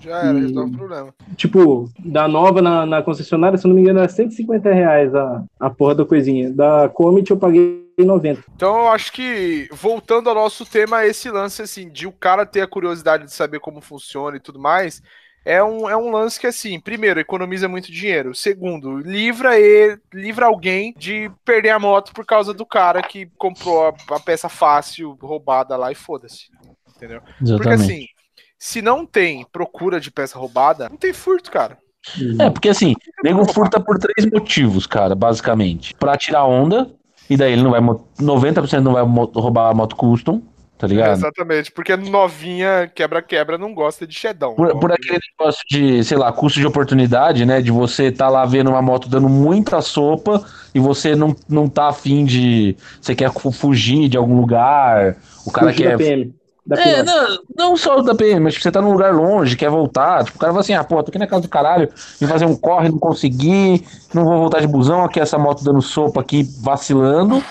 Já era, E- resolve o problema. Tipo, da nova na, na concessionária, se eu não me engano, era 150 reais a, a porra da coisinha. Da Comet eu paguei 90. Então eu acho que, voltando ao nosso tema, esse lance assim, de o cara ter a curiosidade de saber como funciona e tudo mais, é um, é um lance que, assim, primeiro, economiza muito dinheiro. Segundo, livra ele, livra alguém de perder a moto por causa do cara que comprou a, a peça fácil, roubada lá e foda-se. Entendeu? Porque Exatamente. assim, se não tem procura de peça roubada, não tem furto, cara. É, porque assim, nego furta por três motivos, cara, basicamente. Pra tirar onda, e daí ele não vai. mo- 90% não vai roubar a moto custom, tá ligado? Exatamente, porque novinha, quebra-quebra, não gosta de shedão. Por, por aquele negócio de, sei lá, custo de oportunidade, né? De você tá lá vendo uma moto dando muita sopa e você não, não tá afim de. Você quer fu- fugir de algum lugar, o cara quer. da PM. Da É, PM. não, não só da PM, mas você tá num lugar longe, quer voltar. Tipo, o cara fala assim: ah, pô, tô aqui na casa do caralho, vim fazer um corre, não consegui, não vou voltar de busão, aqui essa moto dando sopa aqui, vacilando.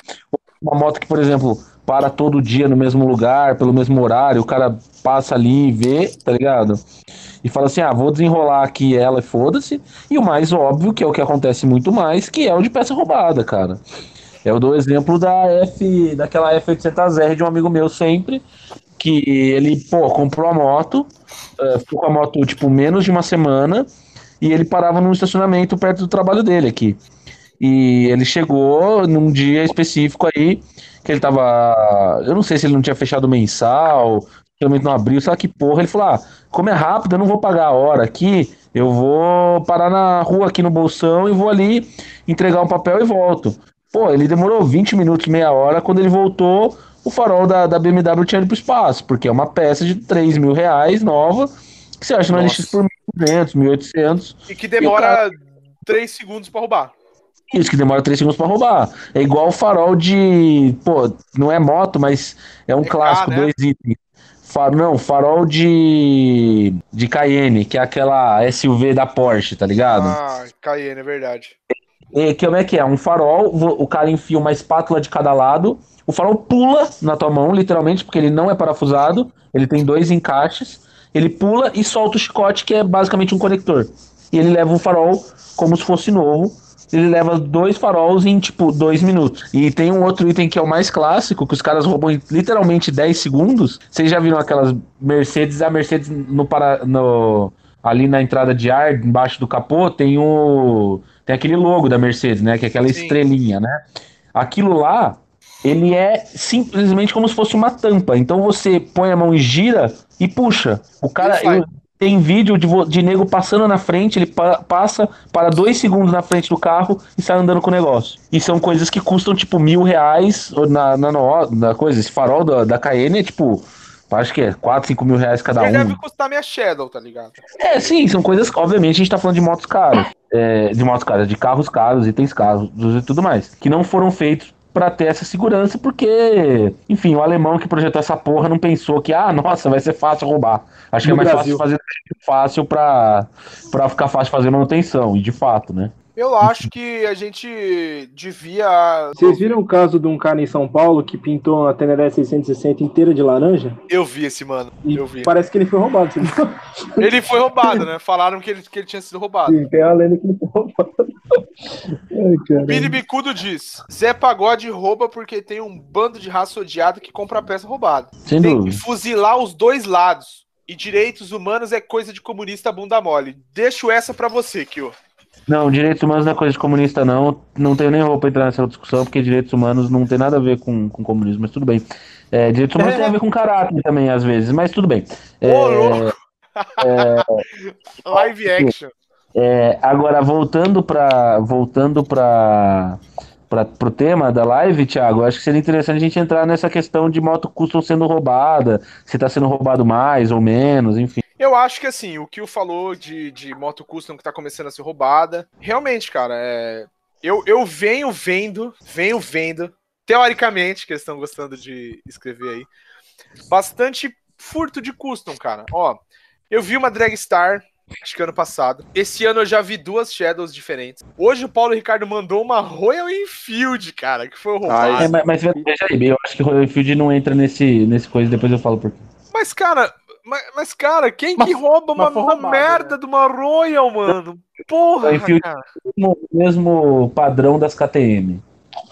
Uma moto que, por exemplo, para todo dia no mesmo lugar, pelo mesmo horário, o cara passa ali e vê, tá ligado? E fala assim: ah, vou desenrolar aqui ela e foda-se. E o mais óbvio, que é o que acontece muito mais, que é o de peça roubada, cara. Eu dou exemplo da F, daquela F800R de um amigo meu sempre, que ele, pô, comprou a moto, eh, ficou com a moto, tipo, menos de uma semana, e ele parava num estacionamento perto do trabalho dele aqui. E ele chegou num dia específico aí, que ele tava. Eu não sei se ele não tinha fechado o mensal, realmente não abriu, sei lá que porra. Ele falou: ah, como é rápido, eu não vou pagar a hora aqui, eu vou parar na rua aqui no bolsão e vou ali entregar um papel e volto. Pô, ele demorou 20 minutos, meia hora, quando ele voltou, o farol da, da BMW tinha ido pro espaço, porque é uma peça de 3 mil reais nova, que você acha no Nossa. LX por 1.200, 1.800. E que demora 3 segundos pra roubar. Isso que demora 3 segundos pra roubar. É igual o farol de. Pô, não é moto, mas é um EK, clássico, né? dois itens. Fa- não, farol de. de Cayenne, que é aquela SUV da Porsche, tá ligado? Ah, Cayenne, é verdade. E que como é que é? Um farol, o cara enfia uma espátula de cada lado, o farol pula na tua mão, literalmente, porque ele não é parafusado, ele tem dois encaixes, ele pula e solta o chicote, que é basicamente um conector. E ele leva o farol como se fosse novo. Ele leva dois faróis em, tipo, dois minutos. E tem um outro item que é o mais clássico, que os caras roubam em literalmente 10 segundos. Vocês já viram aquelas Mercedes, a Mercedes no, para, no ali na entrada de ar, embaixo do capô, tem o tem aquele logo da Mercedes, né, que é aquela Sim. estrelinha, né? Aquilo lá, ele é simplesmente como se fosse uma tampa. Então você põe a mão e gira e puxa. O cara Ele tem vídeo de, de nego passando na frente, ele pa- passa para dois segundos na frente do carro e sai andando com o negócio. E são coisas que custam tipo mil reais na, na, na coisa. Esse farol da, da Cayenne é tipo, acho que é 4, 5 mil reais cada Ele um. deve custar minha Shadow, tá ligado? É, sim, são coisas. Obviamente, a gente tá falando de motos caras. é, de motos caras, de carros caros, itens caros e tudo mais. Que não foram feitos pra ter essa segurança, porque, enfim, o alemão que projetou essa porra não pensou que, ah, nossa, vai ser fácil roubar. Acho que No é mais Brasil. fácil fazer fácil pra, pra ficar fácil fazer manutenção, e de fato, né? Eu acho que a gente devia. Vocês viram o caso de um cara em São Paulo que pintou a Teneré 660 inteira de laranja? Eu vi esse mano. E Eu vi. parece que ele foi roubado. Você viu? *laughs* Ele foi roubado, né? Falaram que ele, que ele tinha sido roubado. Sim, tem a lenda que ele foi roubado. *laughs* Ai, cara. Billy Bicudo diz: Zé Pagode rouba porque tem um bando de raça odiada que compra a peça roubada. Sem Tem que dúvida. fuzilar os dois lados. E direitos humanos é coisa de comunista bunda mole. Deixo essa pra você, Kyo. Não, direitos humanos não é coisa de comunista, não. Não tenho nem roupa pra entrar nessa discussão, porque direitos humanos não tem nada a ver com, com comunismo, mas tudo bem. É, direitos humanos É. tem a ver com caráter também, às vezes, mas tudo bem. Ô, É, louco! *laughs* Live action. É, agora, voltando para voltando para pro tema da live, Thiago, acho que seria interessante a gente entrar nessa questão de moto custom sendo roubada, se tá sendo roubado mais ou menos, enfim. Eu acho que assim, o que o falou de, de moto custom que tá começando a ser roubada, realmente, cara, é. Eu, eu venho vendo, venho vendo, teoricamente, que eles estão gostando de escrever aí, bastante furto de custom, cara. Ó, eu vi uma Dragstar, acho que ano passado. Esse ano eu já vi duas Shadows diferentes. Hoje o Paulo Ricardo mandou uma Royal Enfield, cara, que foi roubada. É, mas, mas veja aí, eu acho que o Royal Field não entra nesse, nesse coisa, depois eu falo por quê. Mas, cara, mas, mas, cara, quem Mas- que rouba uma, uma merda né? de uma Royal, mano? Porra, enfio- cara. O mesmo padrão das KTM,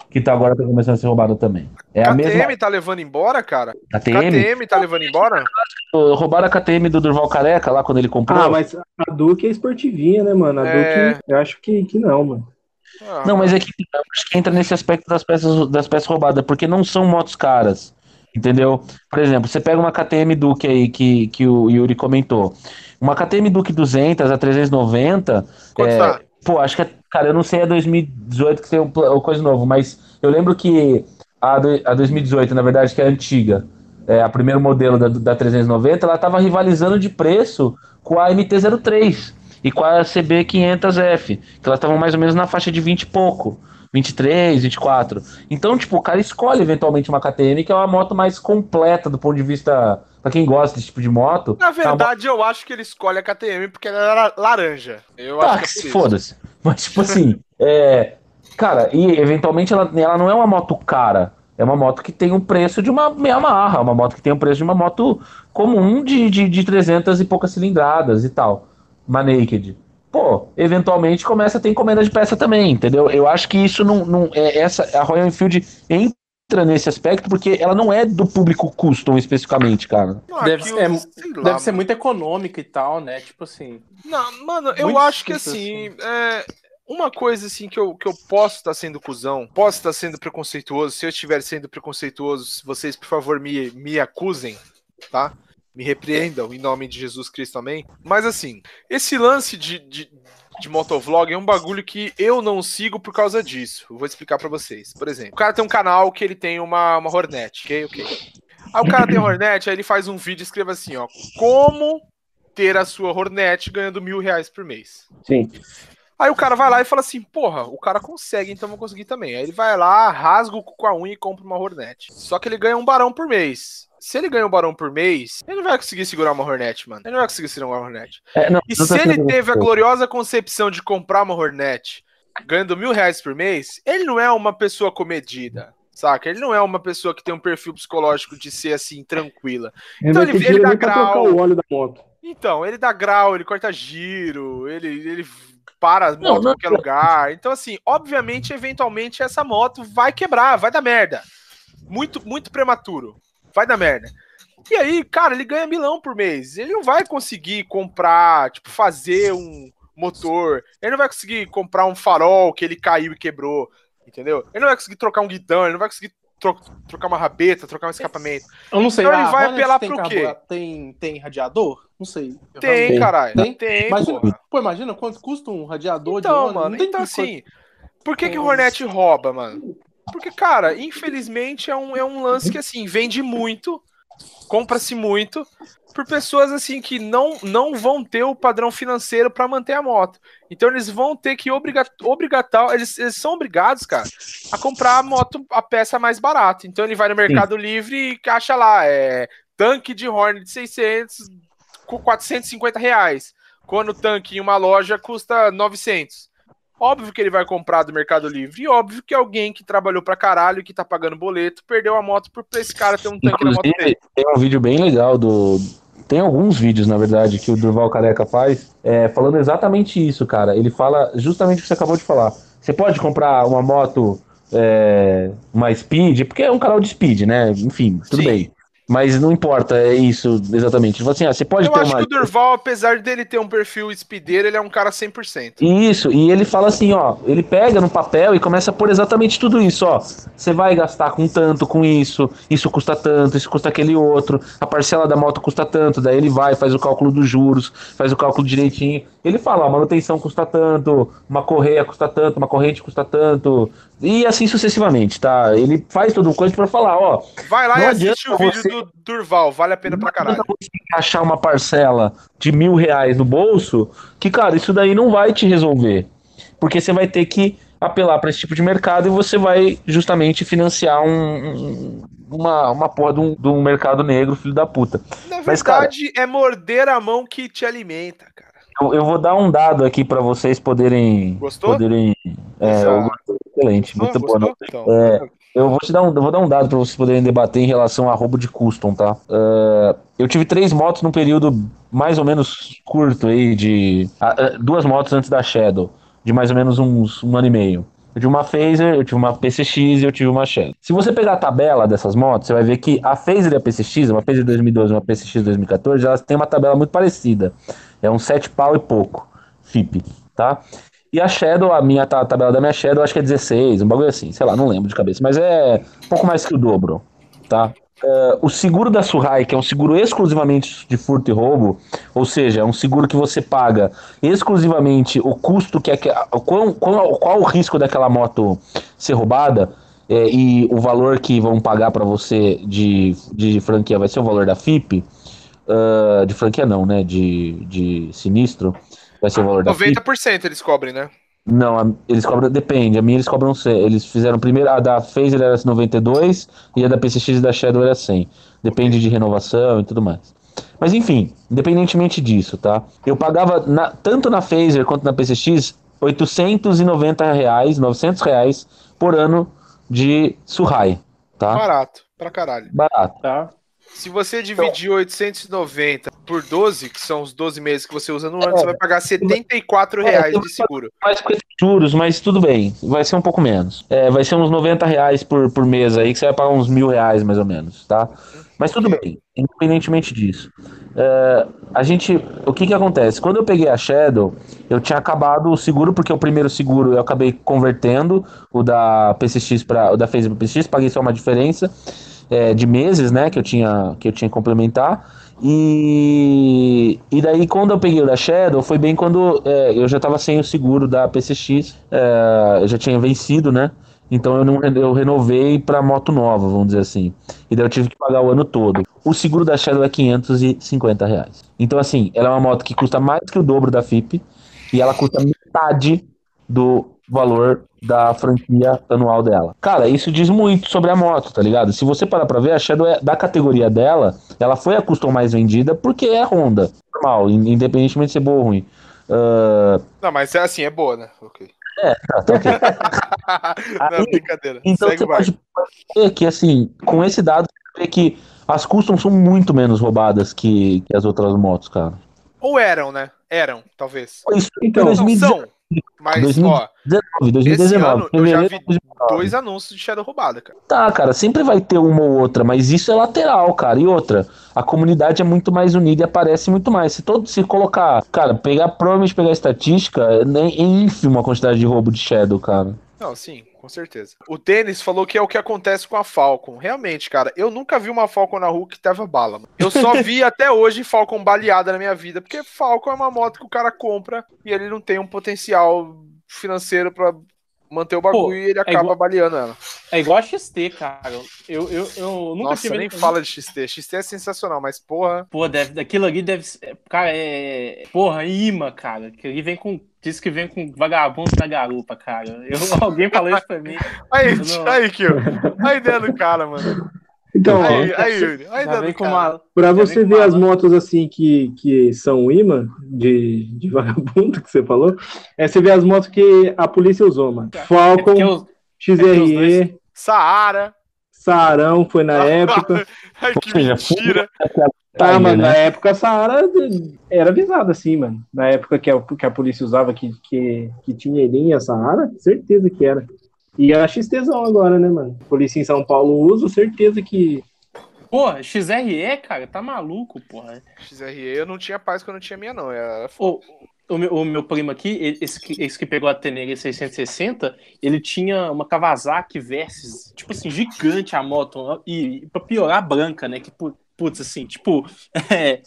que tá agora tá começando a ser roubado também. É a KTM mesma tá levando embora, cara? KTM. KTM tá levando embora? Roubaram a KTM do Durval Careca lá quando ele comprou. Ah, mas a Duke é esportivinha, né, mano? A É. Duke, eu acho que, que não, mano. Ah, Não, mas é que eu acho que entra nesse aspecto das peças, das peças roubadas, porque não são motos caras. Entendeu? Por exemplo, você pega uma KTM Duke aí que, que o Yuri comentou. Uma KTM Duke 200 a 390. Quanto é, tá? Pô, acho que é. Cara, eu não sei a 2018 que tem um, pla- coisa novo, mas eu lembro que a, a 2018, na verdade, que é a antiga, é, a primeiro modelo da, da 390, ela tava rivalizando de preço com a MT-03 e com a CB500F, que elas estavam mais ou menos na faixa de 20 e pouco. 23, 24. Então, tipo, o cara escolhe eventualmente uma KTM, que é uma moto mais completa do ponto de vista. Pra quem gosta desse tipo de moto. Na uma verdade, eu acho que ele escolhe a KTM porque ela era laranja. Eu Tá, acho que é foda-se. *laughs* Mas, tipo assim, é. Cara, e eventualmente ela, ela não é uma moto cara. É uma moto que tem um preço de uma Yamaha. Uma moto que tem o preço de uma moto comum de, de, de 300 e poucas cilindradas e tal. Uma Naked. Pô, eventualmente começa a ter encomenda de peça também, entendeu? Eu acho que isso não. não é essa A Royal Enfield entra nesse aspecto porque ela não é do público custom especificamente, cara. Não, Deve aqui ser- é- lá, Deve ser muito econômica e tal, né? Tipo assim. Não, mano, eu acho que simples, assim, é, uma coisa assim que eu, que eu posso estar sendo cuzão, posso estar sendo preconceituoso, se eu estiver sendo preconceituoso, vocês, por favor, me, me acusem, tá? Me repreendam em nome de Jesus Cristo, amém? Mas assim, esse lance de, de, de motovlog é um bagulho que eu não sigo por causa disso. Eu vou explicar pra vocês. Por exemplo, o cara tem um canal que ele tem uma, uma Hornet, ok? Ok. Aí o cara tem Hornet, aí ele faz um vídeo e escreve assim, ó, como ter a sua Hornet ganhando mil reais por mês. Sim. Aí o cara vai lá e fala assim, porra, o cara consegue, então vou conseguir também. Aí ele vai lá, rasga o cu com a unha e compra uma Hornet. Só que ele ganha um barão por mês. Se ele ganha um barão por mês, ele não vai conseguir segurar uma Hornet, mano. Ele não vai conseguir segurar uma Hornet. É, não, E não se ele sendo- teve a gloriosa concepção de comprar uma Hornet ganhando mil reais por mês, ele não é uma pessoa comedida. Saca? Ele não é uma pessoa que tem um perfil psicológico de ser assim, tranquila. Ele Então não ele- ele dá grau. o óleo da moto. Então, ele dá grau, ele corta giro, ele, ele para as Não, motos em não- qualquer lugar. Então, assim, obviamente, eventualmente, essa moto vai quebrar, vai dar merda. Muito, muito prematuro. Vai dar merda. E aí, cara, ele ganha milão por mês. Ele não vai conseguir comprar, tipo, fazer um motor. Ele não vai conseguir comprar um farol que ele caiu e quebrou. Entendeu? Ele não vai conseguir trocar um guidão, ele não vai conseguir tro- trocar uma rabeta, trocar um escapamento. Eu não sei. Então ele a vai Hornet apelar pro quê? Tem, tem radiador? Não sei. Tem, caralho. Tem? Tem, Imagina, porra. pô, imagina quanto custa um radiador de Então, ônibus. mano, Não tem então assim, por que, que o Nossa. Hornet rouba, mano? Porque, cara, infelizmente é um, é um lance que, assim, vende muito, compra-se muito por pessoas assim que não, não vão ter o padrão financeiro para manter a moto. Então eles vão ter que obrigar, obrigatar, eles, eles são obrigados, cara, a comprar a moto, a peça mais barata. Então ele vai no Mercado Livre e acha lá, é, tanque de Hornet de 600 com 450 reais. Quando o tanque em uma loja custa 900. Óbvio que ele vai comprar do Mercado Livre. E óbvio que alguém que trabalhou pra caralho, que tá pagando boleto, perdeu a moto por esse cara ter um tanque na moto Inclusive, dele. tem um vídeo bem legal do. Tem alguns vídeos, na verdade, que o Durval Careca faz, é, falando exatamente isso, cara. Ele fala justamente o que você acabou de falar. Você pode comprar uma moto, é, uma Speed, porque é um canal de Speed, né? Enfim, tudo Sim. bem. Mas não importa, é isso exatamente. Fala assim, ah, você pode Eu ter acho uma. que o Durval, apesar dele ter um perfil speedeiro, ele é um cara 100%. Isso, e ele fala assim, ó, ele pega no papel e começa a pôr exatamente tudo isso, ó. Você vai gastar com tanto, com isso, isso custa tanto, isso custa aquele outro, a parcela da moto custa tanto, daí ele vai, faz o cálculo dos juros, faz o cálculo direitinho. Ele fala, ó, manutenção custa tanto, uma correia custa tanto, uma corrente custa tanto, e assim sucessivamente, tá? Ele faz todo o coisa pra falar, ó, Vai lá Não e assiste o vídeo você- do Durval, vale a pena pra caralho. Não você achar uma parcela de mil reais no bolso, que, cara, isso daí não vai te resolver. Porque você vai ter que apelar para esse tipo de mercado e você vai justamente financiar um, um- uma, uma porra de um, de um mercado negro, filho da puta. Na Mas, cara- verdade, é morder a mão que te alimenta, cara. Eu, eu vou dar um dado aqui para vocês poderem. Gostou? poderem é, eu excelente, Ah, muito bom. gostou? Então, É, Eu vou te dar um, vou dar um dado para vocês poderem debater em relação a roubo de custom, tá? Ah, eu tive três motos num período mais ou menos curto aí de ah, duas motos antes da Shadow, de mais ou menos uns um ano e meio. Eu tive uma Phaser, eu tive uma PCX e eu tive uma Shadow. Se você pegar a tabela dessas motos, você vai ver que a Phaser e a PCX, uma Phaser 2012 e uma PCX 2014, elas têm uma tabela muito parecida. É um 7 pau e pouco, FIP, tá? E a Shadow, a minha a tabela da minha Shadow, acho que é 16, um bagulho assim, sei lá, não lembro de cabeça, mas é um pouco mais que o dobro, tá? É, o seguro da Suhai, que é um seguro exclusivamente de furto e roubo, ou seja, é um seguro que você paga exclusivamente o custo que é qual, qual, qual o risco daquela moto ser roubada é, e o valor que vão pagar para você de, de franquia vai ser o valor da FIP, ah, de franquia não, né? De, de sinistro, vai ser o valor da FIP. 90% eles cobrem, né? Não, a- eles cobram, depende. A minha eles cobram 100. Eles fizeram primeiro, a da Phaser era 92 e a da PCX e da Shadow era 100. Depende de renovação e tudo mais. Mas enfim, independentemente disso, tá? Eu pagava na- tanto na Phaser quanto na PCX 890 reais, 900 reais por ano de Suhai, tá? Barato, pra caralho. Barato. Tá? Se você dividir 890 por 12, que são os 12 meses que você usa no ano, É. você vai pagar 74 É, reais de seguro. mais com esses juros, mas tudo bem. Vai ser um pouco menos. É, vai ser uns 90 reais por, por mês aí, que você vai pagar uns mil reais mais ou menos, tá? Mas tudo bem, independentemente disso. É, a gente. O que que acontece? Quando eu peguei a Shadow, eu tinha acabado o seguro, porque o primeiro seguro eu acabei convertendo, o da PCX para o da Facebook PCX, paguei só uma diferença é, de meses, né, que eu tinha que eu tinha que complementar. E, e daí, quando eu peguei o da Shadow, foi bem quando é, eu já tava sem o seguro da PCX, é, eu já tinha vencido, né? Então eu, não, eu renovei pra moto nova, vamos dizer assim. E daí eu tive que pagar o ano todo. O seguro da Shadow é 550 reais. Então, assim, ela é uma moto que custa mais que o dobro da FIP e ela custa metade do valor da franquia anual dela. Cara, isso diz muito sobre a moto, tá ligado? Se você parar pra ver, a Shadow é, da categoria dela, ela foi a custom mais vendida porque é Honda. Normal, in- independentemente de ser boa ou ruim. Ah, Não, mas é assim, é boa, né? Ok. tá, tá ok. *laughs* Não, Aí, brincadeira. Então Segue você pode ver que, assim, com esse dado, você vê que as custom são muito menos roubadas que, que as outras motos, cara. Ou eram, né? Eram, talvez. Isso Então, 2019, são. Mas, 2019, ó, esse 2019. ano eu já vi de 2019. dois anúncios de Shadow roubada, cara. Tá, cara, sempre vai ter uma ou outra, mas isso é lateral, cara. E outra, a comunidade é muito mais unida e aparece muito mais. Se todo se colocar, cara, pegar, provavelmente pegar a estatística, é é ínfima a quantidade de roubo de Shadow, cara. Não, sim, com certeza. O Denis falou que é o que acontece com a Falcon. Realmente, cara, eu nunca vi uma Falcon na rua que tava bala. mano. Eu só vi *laughs* até hoje Falcon baleada na minha vida, porque Falcon é uma moto que o cara compra e ele não tem um potencial financeiro pra manter o bagulho Pô, e ele é acaba igual- baleando ela. É igual a XT, cara. Eu, eu, eu nunca Nossa, tive. nem fala de XT. XT é sensacional, mas porra. Pô, deve, aquilo ali deve ser. Cara, é. Porra, imã, cara. Aquilo ali vem com. Diz que vem com vagabundo da garupa, cara. Eu, *laughs* alguém falou isso pra mim. Aí, não- aí, Kio. A ideia do cara, mano. Então, ó, Aí, aí, Yuri. A Já ideia vem do com cara. uma. pra você ver uma as motos assim que, que são imã de, de *laughs* vagabundo que você falou, é você vê as motos que a polícia usou, mano. É Falcon, os XRE, dois- Saara. Saarão foi na *laughs* época. Ai, que seja, mentira. Tá, Tiger, mano, né? na época a Saara era avisada assim, mano. Na época que a, que a polícia usava que, que, que tinha linha Saara, certeza que era. E a XTzão agora, né, mano? Polícia em São Paulo usa, certeza que. Porra, XRE, cara, tá maluco, porra. XRE eu não tinha paz quando eu tinha minha, não. Era foda. O, meu, o meu primo aqui, esse, que- esse que pegou a Tenere 660, ele tinha uma Kawasaki Versys, tipo assim, gigante a moto. E, e pra piorar, branca, né? Que, pu- putz, assim, tipo, *laughs* é,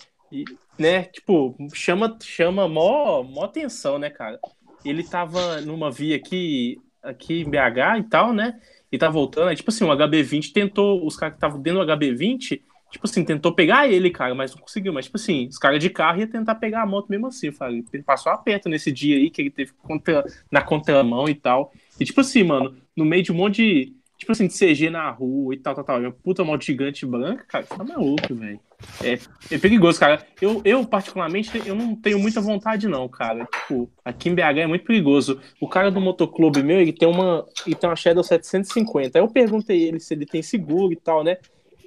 né? Tipo, chama, chama mó, mó atenção, né, cara? Ele tava numa via aqui, aqui em BH e tal, né? E tá voltando, aí, tipo assim, o HB20 tentou, os caras que estavam dentro do HB20, tipo assim, tentou pegar ele, cara, mas não conseguiu. Mas, tipo assim, os caras de carro iam tentar pegar a moto mesmo assim, cara. Ele passou aperto nesse dia aí, que ele teve contra, na contramão e tal. E, tipo assim, mano, no meio de um monte de, tipo assim, de CG na rua e tal, tal, tal. Uma puta moto gigante branca, cara, tá maluco, velho. É, é perigoso, cara. Eu, eu, particularmente, eu não tenho muita vontade, não, cara. Tipo, aqui em BH é muito perigoso. O cara do motoclube meu, ele tem uma, ele tem uma Shadow 750. Aí eu perguntei ele se ele tem seguro e tal, né?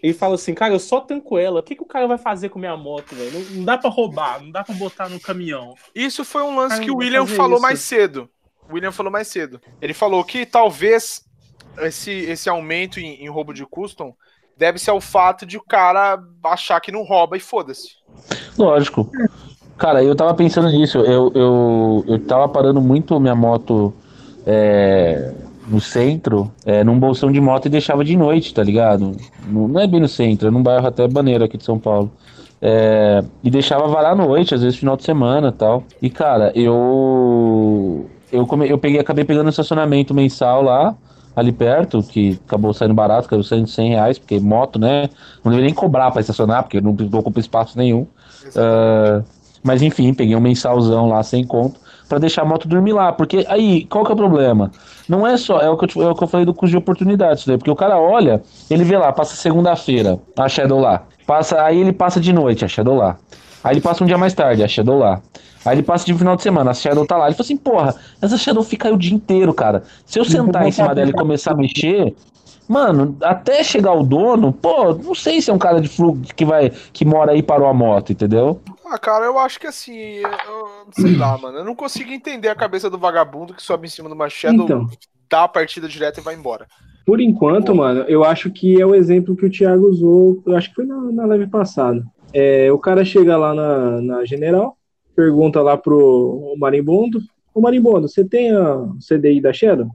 Ele fala assim, cara, eu só tanco ela. O que, que o cara vai fazer com minha moto, velho? Não, não dá pra roubar, não dá pra botar no caminhão. Isso foi um lance Cara, que o William falou isso. mais cedo. O William falou mais cedo. Ele falou que talvez esse, esse aumento em, em roubo de custom deve ser ao fato de o cara achar que não rouba e foda-se. Lógico. Cara, eu tava pensando nisso. Eu, eu, eu tava parando muito minha moto é, no centro, é, num bolsão de moto e deixava de noite, tá ligado? Não, não é bem no centro, é num bairro até Baneiro aqui de São Paulo. É, e deixava varar à noite, às vezes final de semana tal. E, cara, eu. Eu, come, eu peguei, acabei pegando um estacionamento mensal lá, ali perto, que acabou saindo barato, acabou saindo 100 reais, porque moto, né? Não deveria nem cobrar pra estacionar, porque não, não ocupa espaço nenhum. Ah, mas enfim, peguei um mensalzão lá sem conto pra deixar a moto dormir lá. Porque aí, qual que é o problema? Não é só, é o que eu, é o que eu falei do custo de oportunidade, né? Porque o cara olha, ele vê lá, passa segunda-feira, a Shadow lá. Passa, aí ele passa de noite, a Shadow lá. Aí ele passa um dia mais tarde, a Shadow lá. Aí ele passa de final de semana, a Shadow tá lá. Ele fala assim, porra, essa Shadow fica aí o dia inteiro, cara. Se eu sentar em cima dela e começar a mexer, Mano, até chegar o dono, pô, não sei se é um cara de fluxo que vai que mora aí e parou a moto, entendeu? Ah, cara, eu acho que assim, eu, sei lá, mano. Eu não consigo entender a cabeça do vagabundo que sobe em cima de uma Shadow, Então. dá a partida direta e vai embora. Por enquanto, Boa. mano, eu acho que é o exemplo que o Thiago usou, eu acho que foi na, na live passada. É, o cara chega lá na, na General, pergunta lá pro Marimbondo, ô Marimbondo, você tem a CDI da Shadow?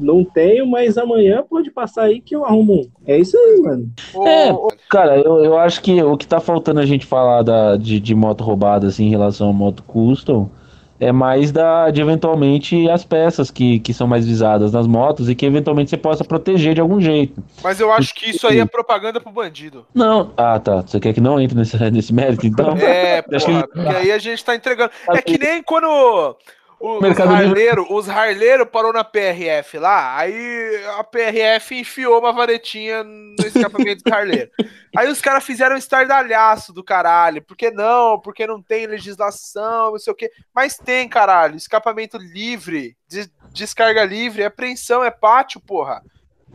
Não tenho, mas amanhã pode passar aí que eu arrumo um. É isso aí, mano. É. Cara, eu, eu acho que o que tá faltando a gente falar da, de, de moto roubada assim, em relação à moto custom é mais da, de eventualmente as peças que, que são mais visadas nas motos e que eventualmente você possa proteger de algum jeito. mas eu acho que isso aí é propaganda pro bandido. Não, ah tá, você quer que não entre nesse, *laughs* nesse mérito então? É, *laughs* porra, que- porque aí a gente tá entregando. É que nem quando o- os Mercado Livre- os harleiros parou na PRF lá, aí a PRF enfiou uma varetinha no escapamento do harleiro. *laughs* Aí os caras fizeram um estardalhaço do caralho. Por que não? Porque não tem legislação, não sei o quê. Mas tem, caralho. Escapamento livre, des- descarga livre, é apreensão, é pátio, porra.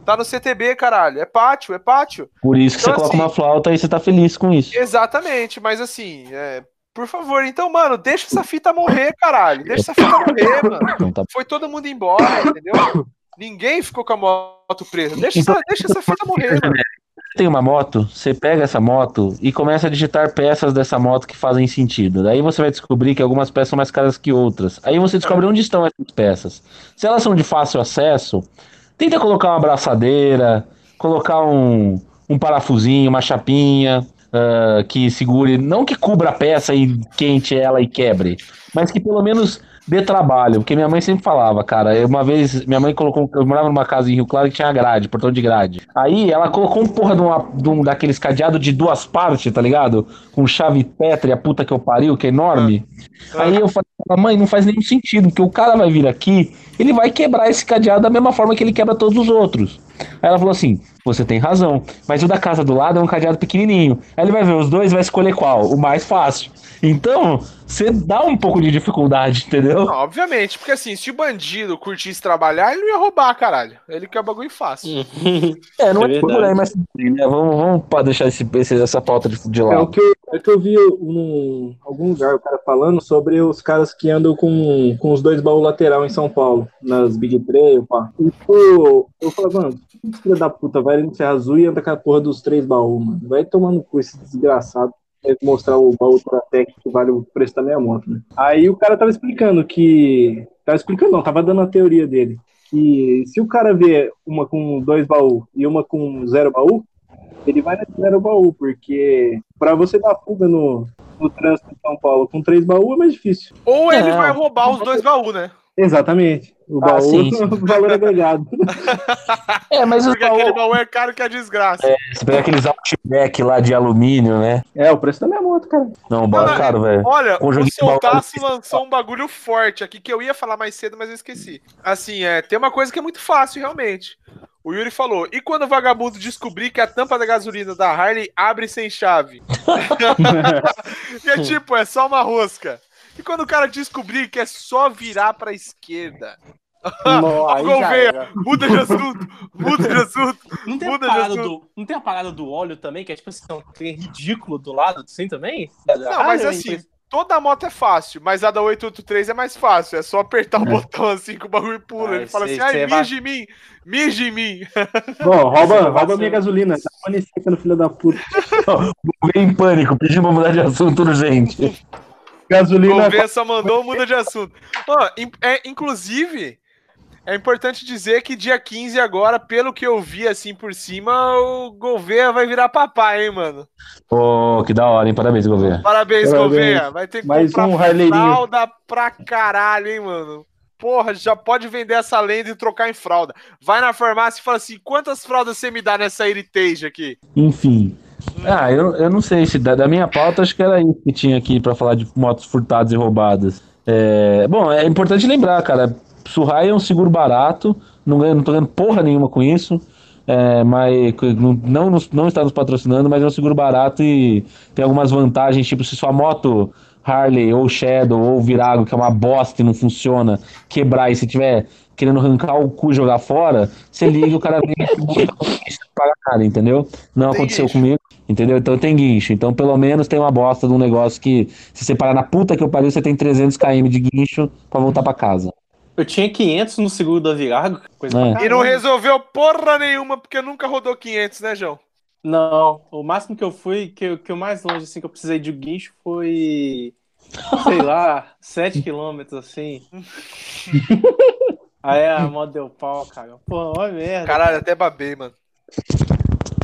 Tá no CTB, caralho. É pátio, é pátio. Por isso que Então, você coloca assim- uma flauta e você tá feliz com isso. Exatamente, mas assim, é, por favor, então, mano, deixa essa fita morrer, caralho. Deixa essa fita morrer, mano. Então tá Foi todo mundo embora, entendeu? Ninguém ficou com a moto presa. Deixa essa, deixa essa fita morrer, mano. tem uma moto, você pega essa moto e começa a digitar peças dessa moto que fazem sentido. Daí você vai descobrir que algumas peças são mais caras que outras. Aí você descobre onde estão essas peças. Se elas são de fácil acesso, tenta colocar uma abraçadeira, colocar um, um parafusinho, uma chapinha ah, que segure, não que cubra a peça e quente ela e quebre, mas que pelo menos dê trabalho, porque minha mãe sempre falava, cara, uma vez, minha mãe colocou, eu morava numa casa em Rio Claro que tinha grade, portão de grade. Aí ela colocou um porra de, uma, de um daqueles cadeados de duas partes, tá ligado? Com chave e a puta que eu pariu, que é enorme. Aí eu falei, mãe, não faz nenhum sentido, porque o cara vai vir aqui, ele vai quebrar esse cadeado da mesma forma que ele quebra todos os outros. Aí ela falou assim: você tem razão, mas o da casa do lado é um cadeado pequenininho. Aí ele vai ver os dois, vai escolher qual, o mais fácil. Então, você dá um pouco de dificuldade, entendeu? Não, obviamente, porque assim, se o bandido curtisse trabalhar, ele não ia roubar, caralho. Ele quer bagulho fácil. É, não É é, por aí, verdade. mas né? vamos, vamos pa- deixar esse, esse- essa pauta de, de É o lado. que eu, é que eu vi em algum lugar o cara falando sobre os caras que andam com, com os dois baús lateral em São Paulo, nas Big Trail, pá. E, pô, eu falo, mano, que filho da puta vai ali no Serra Azul e anda com a porra dos três baús, mano. Vai tomando com esse desgraçado. Mostrar o baú Tratec que vale o preço da minha moto, né? Aí o cara tava explicando que. Tava explicando, não, tava dando a teoria dele. Que se o cara vê uma com dois baús e uma com zero baú, ele vai nesse zero baú, porque pra você dar fuga no, no trânsito de São Paulo com três baús é mais difícil. Ou ele Não. vai roubar os dois baús, né? Exatamente. O Ah, baú, sim, sim. *laughs* o valor agregado. É, mas os Porque aquele baú é caro que a desgraça. você pega aqueles Outback lá de alumínio, né? É, o preço da minha moto, cara. Não, Não, bora não, caro, velho. Olha, Com o seu baú. Tasso lançou um bagulho forte aqui que eu ia falar mais cedo, mas eu esqueci. Assim, é, tem uma coisa que é muito fácil, realmente. O Yuri falou: e quando o vagabundo descobrir que a tampa da gasolina da Harley abre sem chave? *laughs* e é tipo, é só uma rosca. E quando o cara descobrir que é só virar pra esquerda? Não, *laughs* aí Gouveia, muda de assunto, muda de assunto. Não tem, a Muda de parada assunto. do, não tem a parada do óleo também, que é tipo assim, um trem ridículo do lado, assim também? Não, mas assim, toda moto é fácil, mas a da 883 é mais fácil. É só apertar o botão assim que o bagulho pula. Ah, Ele fala assim, ai, vai- mija em mim, mija em mim. *laughs* Bom, rouba, Esse rouba minha gasolina. Tá no filho da puta. *laughs* Vem em pânico, pedindo pra mudar de assunto urgente. Gasolina. Gouveia só mandou, muda de assunto. Ó, é, inclusive, é importante dizer que dia 15 agora, pelo que eu vi assim por cima, o Gouveia vai virar papai, hein, mano. Pô, que da hora, hein? Parabéns, governo. Parabéns, Parabéns. Gouveia. Vai ter que Mais comprar um fralda pra caralho, hein, mano. Porra, já pode vender essa lenda e trocar em fralda. Vai na farmácia e fala assim: quantas fraldas você me dá nessa Heritage aqui? Enfim. Ah, eu, eu não sei se da, da minha pauta acho que era isso que tinha aqui pra falar de motos furtadas e roubadas. É, bom, é importante lembrar, cara. Surrai é um seguro barato, não, ganho, não tô ganhando porra nenhuma com isso. É, mas não, não, não está nos patrocinando, mas é um seguro barato e tem algumas vantagens, tipo, se sua moto Harley ou Shadow ou Virago, que é uma bosta e não funciona, quebrar e se tiver querendo arrancar o cu e jogar fora, você liga e o cara vem e não paga nada, entendeu? Não Tem aconteceu comigo, entendeu? Então tem guincho. Então pelo menos tem uma bosta de um negócio que, se você parar na puta que eu pariu, você tem 300 km de guincho pra voltar pra casa. Eu tinha 500 no seguro da Virago, coisa É. E não resolveu porra nenhuma, porque nunca rodou 500, né, João? Não, o máximo que eu fui, que, eu- que o mais longe assim que eu precisei de guincho foi, sei lá, 7 quilômetros assim. *laughs* Aí a moto deu pau, cara. Pô, olha merda. Caralho, até babei, mano.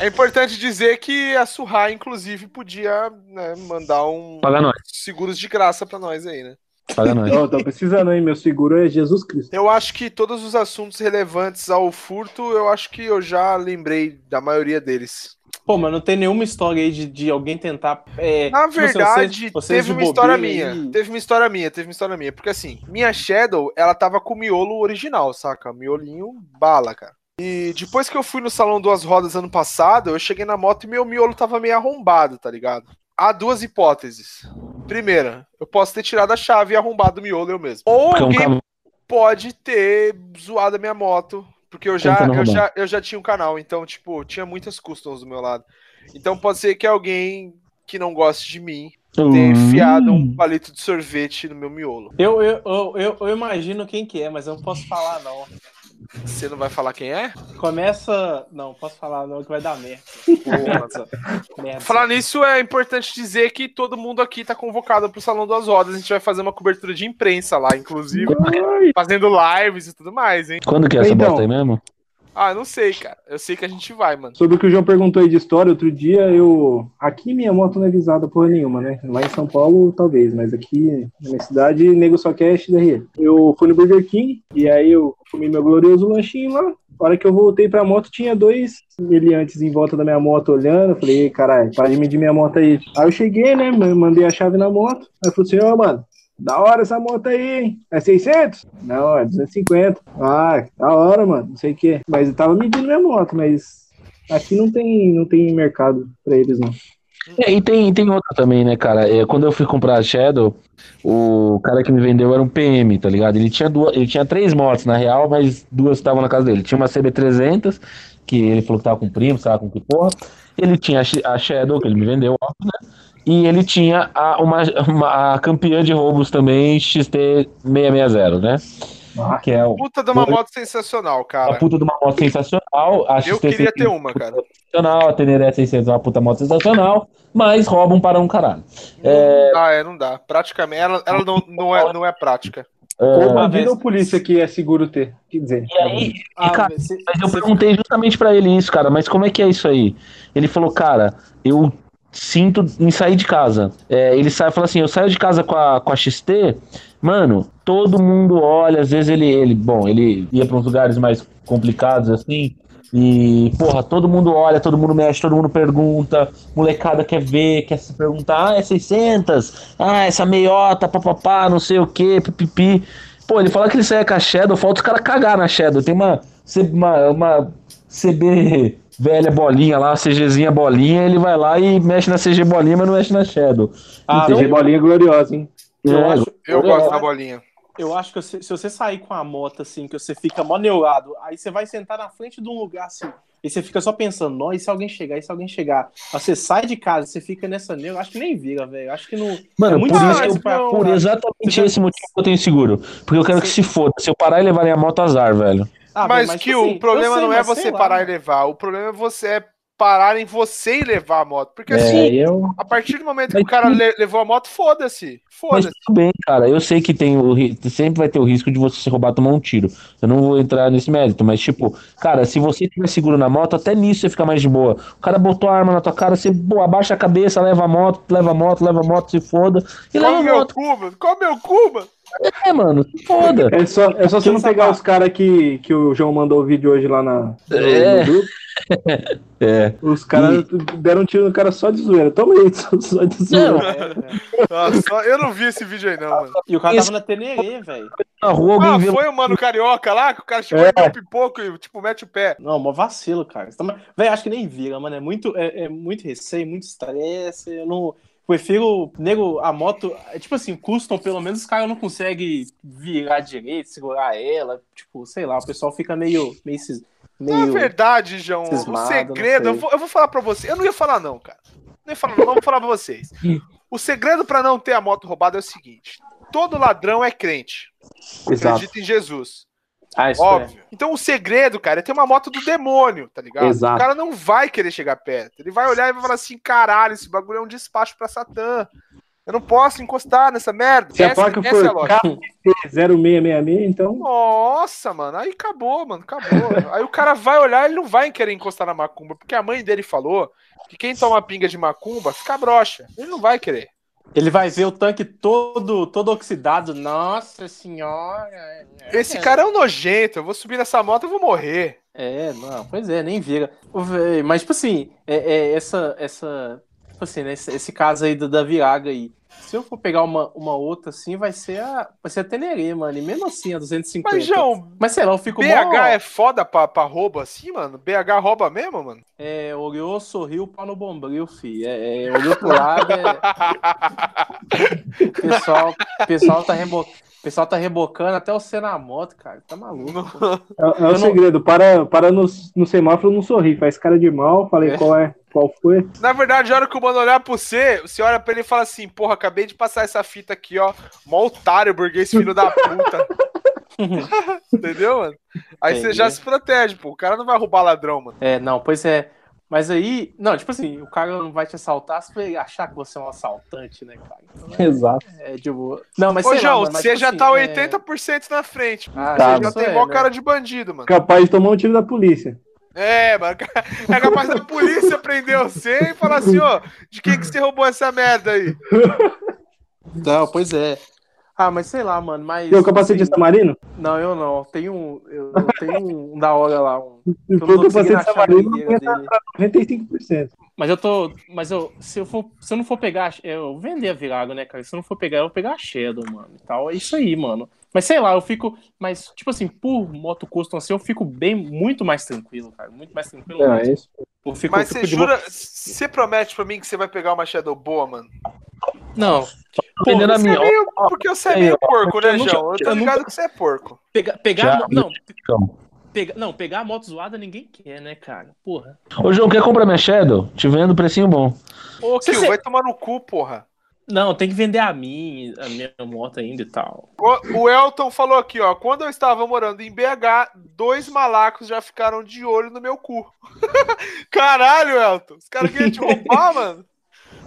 É importante dizer que a Surrai, inclusive, podia né, mandar um Paga nós, seguros de graça pra nós aí, né? paga nós. Ó, tô precisando, hein? Meu seguro é Jesus Cristo. Eu acho que todos os assuntos relevantes ao furto, eu acho que eu já lembrei da maioria deles. Pô, mas não tem nenhuma história aí de, de alguém tentar. é, Na tipo assim, verdade, vocês- vocês teve uma história minha. aí- Teve uma história minha, teve uma história minha. Porque assim, minha Shadow, ela tava com o miolo original, saca? Miolinho bala, cara. E depois que eu fui no Salão Duas Rodas ano passado, eu cheguei na moto e meu miolo tava meio arrombado, tá ligado? Há duas hipóteses. Primeira, eu posso ter tirado a chave e arrombado o miolo eu mesmo. Ou é um alguém pode ter zoado a minha moto. Porque eu já, eu, já, eu já tinha um canal, então, tipo, tinha muitas customs do meu lado. Então pode ser que alguém que não goste de mim tenha enfiado um palito de sorvete no meu miolo. Eu, eu, eu, eu, eu imagino quem que é, mas eu não posso falar, não. Você não vai falar quem é? Começa. Não, posso falar, não, que vai dar merda. *laughs* Merda. Falar nisso, é importante dizer que todo mundo aqui tá convocado pro Salão das Rodas. A gente vai fazer uma cobertura de imprensa lá, inclusive, fazendo lives e tudo mais, hein? Quando que é essa Então. bosta aí mesmo? Ah, não sei, cara. Eu sei que a gente vai, mano. Sobre o que o João perguntou aí de história, outro dia eu. Aqui minha moto não é visada porra nenhuma, né? Lá em São Paulo, talvez, mas aqui na minha cidade, nego só quer XDR. Eu fui no Burger King e aí eu comi meu glorioso lanchinho lá. A hora que eu voltei pra moto, tinha dois meliantes em volta da minha moto olhando. Eu falei, "Ei, caralho, para de medir minha moto aí. Aí eu cheguei, né? Mandei a chave na moto. Aí eu falei assim, ó, mano, da hora essa moto aí, hein? É 600? Não, é 250. Ah, da hora, mano. Não sei o que. Mas eu tava medindo minha moto, mas aqui não tem, não tem mercado pra eles, não. É, e tem, tem outra também, né, cara? É, quando eu fui comprar a Shadow, o cara que me vendeu era um PM, tá ligado? Ele tinha, duas, ele tinha três motos, na real, mas duas estavam na casa dele. Tinha uma CB300, que ele falou que tava com primo, lá com que porra. Ele tinha a Shadow, que ele me vendeu, óbvio, né? E ele tinha a, uma, uma- a campeã de roubos também, XT660, né? Que é o- Puta de uma moto sensacional, a cara. puta de uma moto sensacional. A Eu XT queria ter uma, cara. sensacional, a Teneré 600 é uma puta moto sensacional, mas roubam para um caralho. Não dá, é, não dá. Praticamente, ela, ela não, não, é, não é prática. Ou É, Uma vez- ou polícia que é seguro ter. Quer dizer. e aí, e, Ah, cara, você- Mas eu perguntei justamente pra ele isso, cara, mas como é que é isso aí? Ele falou, cara, eu sinto em sair de casa. É, ele sai fala assim, eu saio de casa com a, com a XT, mano, todo mundo olha, às vezes ele, ele, bom, ele ia pra uns lugares mais complicados assim, e, porra, todo mundo olha, todo mundo mexe, todo mundo pergunta, molecada quer ver, quer se perguntar, ah, é 600? Ah, essa meiota, papapá, não sei o que, pipipi. Pô, ele fala que ele sai com a Shadow, falta os caras cagar na Shadow. Tem uma, uma, uma CB velha bolinha lá, CGzinha bolinha, ele vai lá e mexe na CG bolinha, mas não mexe na Shadow. Ah, CG bolinha gloriosa, hein? eu, É, acho, Eu gosto da bolinha. eu acho que se, se você sair com a moto assim, que você fica mó neurado, aí você vai sentar na frente de um lugar assim, e você fica só pensando, não, e se alguém chegar, e se alguém chegar? Aí você sai de casa, você fica nessa neura, acho que nem vira, velho. Acho que não. Mano, é muito por, isso eu- pra- por exatamente Você já- esse motivo que eu tenho seguro. Porque eu quero que se foda. Se eu parar e levarem a moto, azar, velho. Ah, mas, que tipo o assim, problema eu sei, não é mas você lá, parar e levar. O problema é você é parar em você e levar a moto. Porque É, assim, eu. a partir do momento que Mas o cara le- levou a moto, foda-se. Mas Foda-se. tudo bem, cara. Eu sei que tem o ri- sempre vai ter o risco de você ser roubado tomar um tiro. Eu não vou entrar nesse mérito, mas tipo, cara, se você tiver seguro na moto, até nisso você fica mais de boa. O cara botou a arma na tua cara, você pô, abaixa a cabeça, leva a moto, leva a moto, leva a moto, se foda. E leva a meu moto. Cuba, come meu Cuba. É, mano, foda. É só, é só você não pegar os caras que, que o João mandou o vídeo hoje lá na, no, É. no grupo. *laughs* É. Os caras deram um tiro no cara só de zoeira. Toma aí, *laughs* só, só de zoeira. Não, É. Nossa, eu não vi esse vídeo aí, não, mano. E o cara Esse- tava na Tenerê, velho. na rua Ah, foi o mano carioca lá, que o cara chegou É. e um pipoco e, tipo, mete o pé. Não, mó vacilo, cara. Tá- Velho, acho que nem vira, mano. É muito, é, é muito receio, muito estresse. Eu não. Prefiro, nego, a moto. É tipo assim, custom, pelo menos os caras não conseguem virar direito, segurar ela. Tipo, sei lá, o pessoal fica meio. meio, cis- Na meio verdade, João, cismado, o segredo, eu vou, eu vou falar pra você. Eu não ia falar, não, cara. Não ia falar, não, vamos falar pra vocês. O segredo pra não ter a moto roubada é o seguinte: todo ladrão é crente. Exato. Acredita em Jesus. Ah, isso é. Óbvio. Então o segredo, cara, é ter uma moto do demônio, tá ligado? Exato. O cara não vai querer chegar perto. Ele vai olhar e vai falar assim: caralho, esse bagulho é um despacho pra Satã. Eu não posso encostar nessa merda. Se a essa, placa é a for lógica. KT0666, então. Nossa, mano, aí acabou, mano, acabou. *laughs* aí o cara vai olhar, ele não vai querer encostar na macumba, porque a mãe dele falou que quem toma pinga de macumba fica broxa. Ele não vai querer. Ele vai ver o tanque todo, todo oxidado. Nossa senhora. Esse cara é um nojento, eu vou subir nessa moto e vou morrer. É, não, pois é, nem vira. Mas, tipo assim, é, é essa, essa. Tipo assim, né, esse, esse caso aí da, da Viraga aí. Se eu for pegar uma, uma outra assim, vai ser a. Vai ser a Tenerê, mano. E mesmo assim, a 250. Mas, João, Mas sei lá, eu fico BH mó... é foda pra, pra roubo assim, mano? BH rouba mesmo, mano? É, olhou, sorriu, pau no bombril, fi. É, é, olhou pro lado, é... *laughs* pessoal, pessoal tá rebo... pessoal tá rebocando até você na moto, cara. Tá maluco. É, é o não- segredo. Para, para no, no semáforo não sorrir. Faz cara de mal. Falei É. qual é, qual foi. Na verdade, a hora que o mano olhar pra você, você olha pra ele e fala assim: Porra, acabei de passar essa fita aqui, ó. Mó otário, burguês, filho da puta. *laughs* Entendeu, mano? Aí você Entendi. já se protege, pô. O cara não vai roubar ladrão, mano. É, não, pois é. Mas aí, não, tipo assim, o cara não vai te assaltar se ele achar que você é um assaltante, né, cara? Então, é, Exato. é tipo. Não, mas Ô, lá, João, mano, mas, você tipo já assim, tá é- 80% na frente. Ah, Tá, Você já tem é, igual né? cara de bandido, mano. Capaz de tomar um tiro da polícia. É, mano. *laughs* É capaz da polícia prender você e falar assim, ó, de quem que você roubou essa merda aí? Não, pois é. Ah, mas sei lá, mano, mas. Tem o capacete assim, samarino? Não, eu não. Tenho um. Eu, eu tenho um *laughs* da hora lá. Um, eu o capacete samarino, estar 95%. Mas eu tô. Mas eu, se eu for. Se eu não for pegar. Eu vou vender a Virago, né, cara? Se eu não for pegar, eu vou pegar a Shadow, mano. E tal. É isso aí, mano. Mas sei lá, eu fico. Mas, tipo assim, por moto custom assim, eu fico bem, muito mais tranquilo, cara. Muito mais tranquilo. É, mesmo. é isso. Eu fico, Mas você jura, você promete pra mim que você vai pegar uma Shadow boa, mano? Não. Vendendo a Você é minha. meio, porque você é meio porco, né, eu nunca- João? Eu tô ligado nunca- que você é porco. Pegar. pegar não, pega, não, pegar a moto zoada ninguém quer, né, cara? Porra. Ô, João, quer comprar minha Shadow? Te vendo precinho bom. Ô, Você- Kio, vai tomar no cu, porra. Não, tem que vender a minha, a minha moto ainda e tal. O, o Elton falou aqui, ó. Quando eu estava morando em BH, dois malacos já ficaram de olho no meu cu. *laughs* Caralho, Elton. Os caras queriam te roubar, *laughs* mano.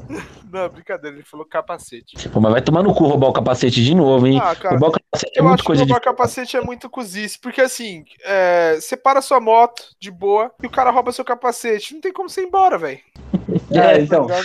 *laughs* Não, brincadeira, ele falou capacete. Pô, mas vai tomar no cu roubar o capacete de novo, hein? Ah, cara, roubar o capacete é eu muita acho que coisa de. roubar capacete é muito cozice, porque assim, é, você para sua moto de boa e o cara rouba seu capacete. Não tem como você ir embora, velho. *laughs* É, então. Tá ligado?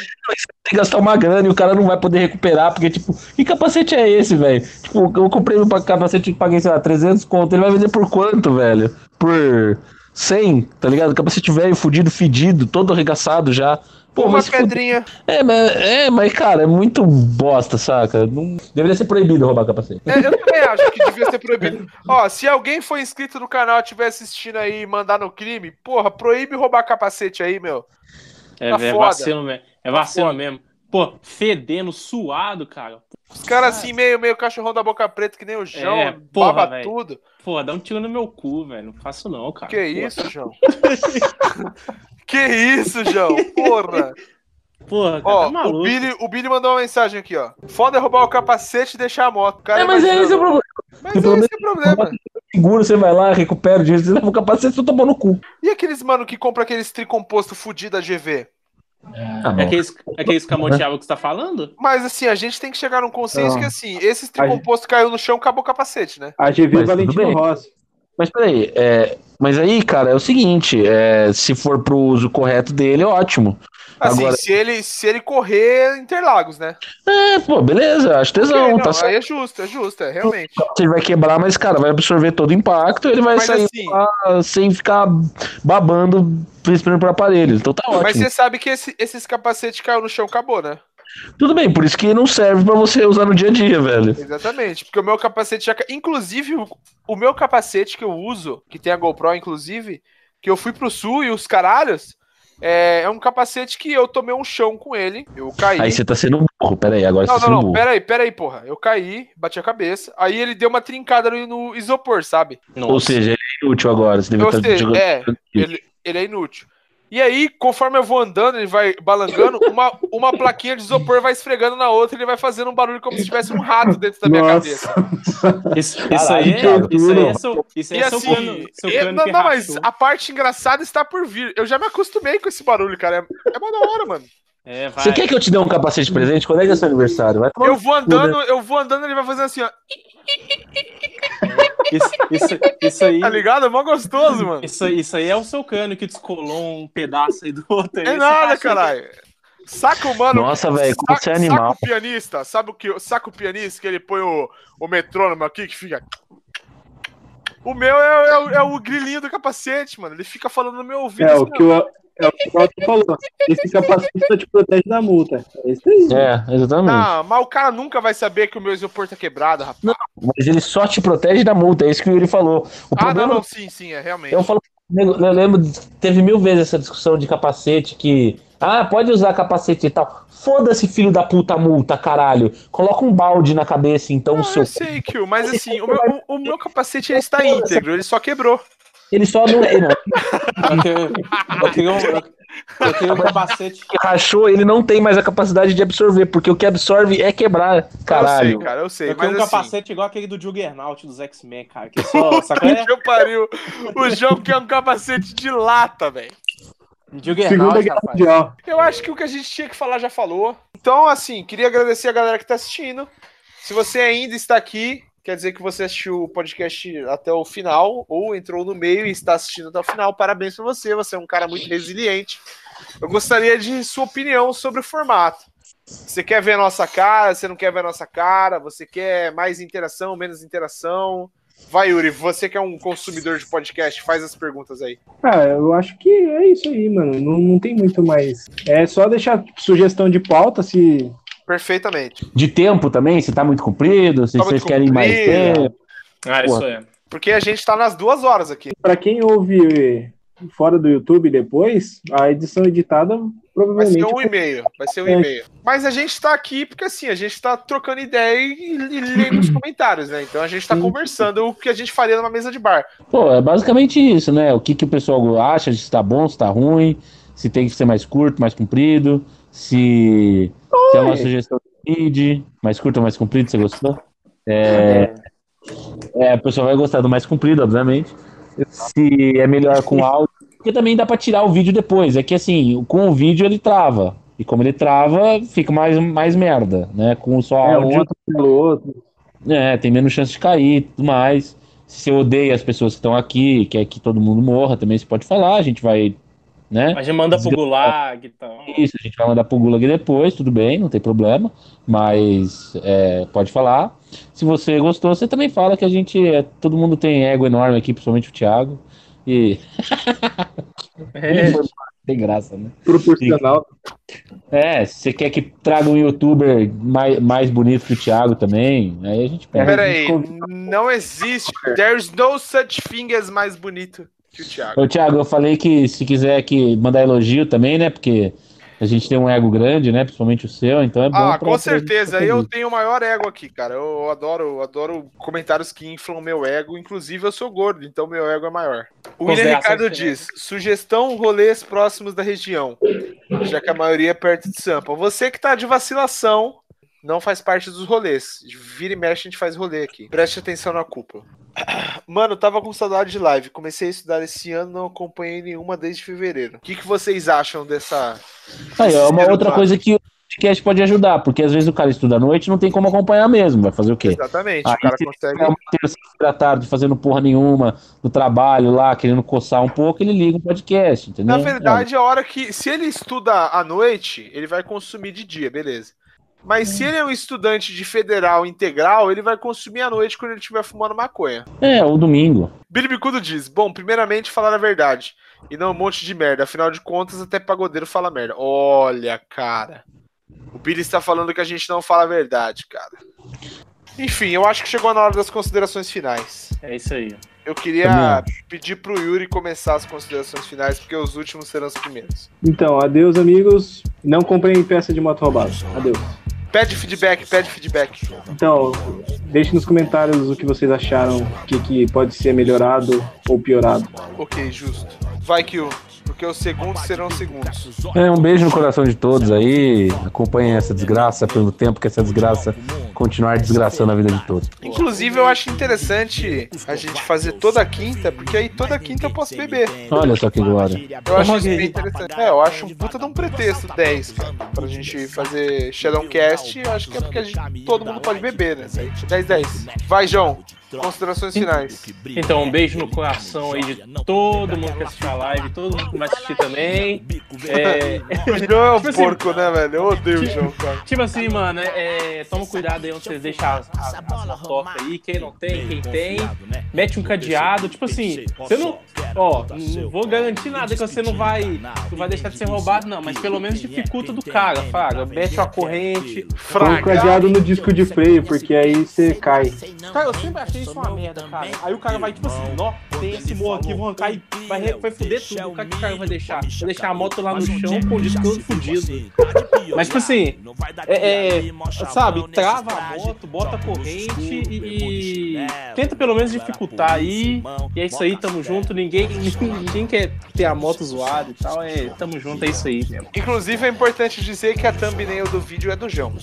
Tem que gastar uma grana e o cara não vai poder recuperar, porque, tipo, que capacete é esse, velho? Tipo, eu comprei um capacete que paguei, sei lá, 300 conto. Ele vai vender por quanto, velho? Por 100, tá ligado? Capacete velho, fudido, fedido, todo arregaçado já. Pô, Uma mas pedrinha. É, mas, é, mas, cara, é muito bosta, saca? Não... Deveria ser proibido roubar capacete. É, eu também acho que devia ser proibido. Ó, se alguém for inscrito no canal e estiver assistindo aí e mandar no crime, porra, proíbe roubar capacete aí, meu. É, Tá é vacilo mesmo. É vacilo foda. mesmo. Pô, fedendo, suado, cara. Os caras assim, meio, meio cachorrão da boca preta, que nem o João, É, porra, baba velho. tudo. Pô, dá um tiro no meu cu, velho. Não faço não, cara. Que Pô, isso, João? *laughs* que isso, João? Porra. *laughs* Porra, cara, Ó, tá maluco. o Billy, o Billy mandou uma mensagem aqui, ó. Foda é roubar o capacete e deixar a moto. O Cara, É, mas é esse o problema. Mas o é esse o problema. Seguro, você vai lá, recupera o dinheiro, você leva o capacete, você tomou no cu. E aqueles mano que compra aqueles tricomposto fudido da GV? Ah, É aqueles, é aqueles camoteável que você tá falando? Mas assim, a gente tem que chegar num consenso Não. que assim, esses tricomposto caiu no chão, acabou o capacete, né? A GV Mas Valentino. Rossi. Mas peraí, é, mas aí, cara, é o seguinte, é, se for pro uso correto dele, ótimo. Assim, Agora- se, ele, se ele correr Interlagos, né? É, pô, beleza, acho tesão, Ok, não, tá aí é justo, é justo, é realmente. Ele vai quebrar, mas, cara, vai absorver todo o impacto, ele vai Mas sair assim- lá sem ficar babando, esperando pro aparelho. Então tá ótimo. Mas você sabe que esse, esses capacetes caiu no chão, acabou, né? Tudo bem, por isso que não serve pra você usar no dia a dia, velho. Exatamente, porque o meu capacete já. Inclusive, o, meu capacete que eu uso, que tem a GoPro, inclusive, que eu fui pro sul e os caralhos, é, é um capacete que eu tomei um chão com ele. Eu caí. Aí você tá sendo burro, peraí, agora Não, você tá não, sendo não, burro. peraí, peraí, porra. Eu caí, bati a cabeça, aí ele deu uma trincada no, no isopor, sabe? Ou seja, ele é inútil agora, você deve Ou estar seja, jogando. é, ele, ele é inútil. E aí, conforme eu vou andando, ele vai balangando, uma, uma plaquinha de isopor vai esfregando na outra, ele vai fazendo um barulho como se tivesse um rato dentro da minha cabeça. Isso, isso aí é, isso aí é seu, isso aí E é assim, eu- cano não, não, mas a parte engraçada está por vir. Eu já me acostumei com esse barulho, cara. É, é uma da hora, mano. É, vai. Você quer que eu te dê um capacete de presente? Quando é que é seu aniversário? Vai tomar Eu vou andando, né? eu vou andando, ele vai fazendo assim, ó. Isso, isso, isso aí. Tá ligado? É mó gostoso, mano. Isso, aí- isso aí é o seu cano que descolou um pedaço aí do outro. aí, É nada, caralho. Saca o mano. Nossa, velho, como você é animal. Saca o pianista, sabe o que? Saca o pianista que ele põe o, o metrônomo aqui que fica. O meu é, é o- é o grilinho do capacete, mano. Ele fica falando no meu ouvido. É assim, o que o, é o, que o Elton falou. Esse capacete só te protege da multa. É isso aí. É, exatamente. Ah, mas o cara nunca vai saber que o meu isopor tá quebrado, rapaz. Mas ele só te protege da multa, é isso que o Yuri falou. O ah, não, problema não, sim, sim, é realmente. Eu falo, eu lembro, teve mil vezes essa discussão de capacete que. Ah, pode usar capacete e tal. Foda-se, filho da puta multa, caralho. Coloca um balde na cabeça, então, Ah, seu. eu sei, Kio, mas assim, o meu, o, o meu capacete ele está íntegro, ele só quebrou. Ele só não. Ele, Eu queria, eu um, eu, queria um capacete. que rachou, ele não tem mais a capacidade de absorver, porque o que absorve é quebrar, Eu sei, caralho. cara, eu sei. Eu Mas um assim, capacete igual aquele do Juggernaut dos X-Men, cara. Que só. Saca é? que pariu. O João quer um capacete de lata, velho. Segunda Guerra Mundial. Eu acho que o que a gente tinha que falar já falou. Então, assim, queria agradecer a galera que tá assistindo. Se você ainda está aqui, quer dizer que você assistiu o podcast até o final, ou entrou no meio e está assistindo até o final. Parabéns pra você, você é um cara muito resiliente. Eu gostaria de sua opinião sobre o formato. Você quer ver a nossa cara? Você não quer ver a nossa cara? Você quer mais interação, menos interação? Vai, Yuri, você que é um consumidor de podcast, faz as perguntas aí. Ah, eu acho que é isso aí, mano. Não, não tem muito mais. É só deixar sugestão de pauta, se. Perfeitamente. De tempo também, se tá muito comprido, se Tá vocês querem mais comprido. tempo. Ah, isso é. Porque a gente tá nas duas horas aqui. Pra quem ouve fora do YouTube depois, a edição editada Vai provavelmente. ser um e meio. Vai ser um É. e meio. Mas a gente tá aqui porque assim, a gente tá trocando ideia e, e lendo os *clears throat* comentários, né? Então a gente tá Sim. conversando o que a gente faria numa mesa de bar. Pô, é basicamente isso, né? O que, que o pessoal acha, se tá bom, se tá ruim, se tem que ser mais curto, mais comprido, se tem uma sugestão de feed, mais curto ou mais comprido, você gostou? É, é, o pessoal vai gostar do mais comprido, obviamente. Se é melhor com áudio, porque também dá pra tirar o vídeo depois. É que assim, com o vídeo ele trava. E como ele trava, fica mais, mais merda, né? Com só É, um áudio, pelo outro. é, tem menos chance de cair e tudo mais. Se você odeia as pessoas que estão aqui, quer que todo mundo morra, também você pode falar, a gente vai, né? A gente manda pro Gulag e tal. Isso, a gente vai mandar pro Gulag depois, tudo bem, não tem problema, mas é, pode falar. Se você gostou, você também fala que a gente, é, todo mundo tem ego enorme aqui, principalmente o Thiago, e *laughs* É. tem graça, né? Proporcional. É, se você quer que traga um youtuber mais, mais bonito que o Thiago também, aí a gente pega. Pera aí, não existe. There's no such thing as mais bonito que o Thiago. Ô, Thiago, eu falei que se quiser que mandar elogio também, né? Porque a gente tem um ego grande, né? Principalmente o seu, então é bom. Ah, com certeza. Eu feliz. tenho o maior ego aqui, cara. Eu adoro, adoro comentários que inflam meu ego. Inclusive, eu sou gordo, então meu ego é maior. O William Ricardo diz: sugestão rolês próximos da região, já que a maioria é perto de Sampa. Você que tá de vacilação, não faz parte dos rolês. Vira e mexe, a gente faz rolê aqui. Preste atenção na cúpula. *clears throat* Mano, tava com saudade de live. Comecei a estudar esse ano, não acompanhei nenhuma desde fevereiro. O que, que vocês acham dessa. Aí, ó, uma outra coisa que o podcast pode ajudar, porque às vezes o cara estuda à noite e não tem como acompanhar mesmo. Vai fazer o quê? Exatamente, Aí o cara se consegue. É uma terça-feira à tarde fazendo porra nenhuma no trabalho lá, querendo coçar um pouco, ele liga um podcast, entendeu? Na verdade, a hora que. Se ele estuda à noite, ele vai consumir de dia, beleza. Mas se ele é um estudante de federal integral, ele vai consumir à noite quando ele estiver fumando maconha. É, é, o domingo. Billy Bicudo diz: Bom, primeiramente falar a verdade. E não um monte de merda. Afinal de contas, até pagodeiro fala merda. Olha, cara. O Billy está falando que a gente não fala a verdade, cara. Enfim, eu acho que chegou na hora das considerações finais. É isso aí. Eu queria pedir pro Yuri começar as considerações finais, porque os últimos serão os primeiros. Então, adeus, amigos. Não comprem peça de moto roubada. Adeus. Pede feedback, pede feedback. Então, deixe nos comentários o que vocês acharam, o que, que pode ser melhorado ou piorado. Ok, justo. Vai, Kill, porque os segundos serão segundos. É, um beijo no coração de todos aí. Acompanhem essa desgraça pelo tempo que essa desgraça continuar desgraçando a vida de todos. Inclusive, eu acho interessante a gente fazer toda quinta, porque aí toda quinta eu posso beber. Olha só que glória. Eu acho isso bem interessante. É, eu acho um puta de um pretexto 10, cara, pra gente fazer Shadowcast. Eu acho que é porque a gente, todo mundo pode beber, né? 10, 10. Vai, João. Considerações finais. Então, um beijo no coração aí de todo mundo que assistiu a live, todo mundo que vai assistir também. É, O João é um Tipo assim- porco, né, velho? Eu odeio o João, cara. tipo assim, mano, é, toma cuidado aí onde vocês deixam as, as, as motocas aí. Quem não tem, quem tem, mete um cadeado. Tipo assim, você não. Ó, não vou garantir nada que você não vai, não vai deixar de ser roubado, não, mas pelo menos dificulta do cara, Fraga. Mete uma corrente. Põe um cadeado no disco de freio, porque aí você cai. Cara, eu sempre achei isso uma merda, cara. Aí o cara vai, tipo assim, ó, tem esse morro aqui, vou arrancar e vai, vai fuder tudo. O que que o cara vai deixar? Vai deixar a moto lá no chão com o disco todo fudido. *laughs* Mas, tipo assim, é, é, sabe, trava a moto, bota a corrente e, e tenta pelo menos dificultar aí. E é isso aí, tamo junto. Ninguém, *laughs* ninguém quer ter a moto zoada e tal. É, tamo junto, é isso aí mesmo. Inclusive, é importante dizer que a thumbnail do vídeo é do João.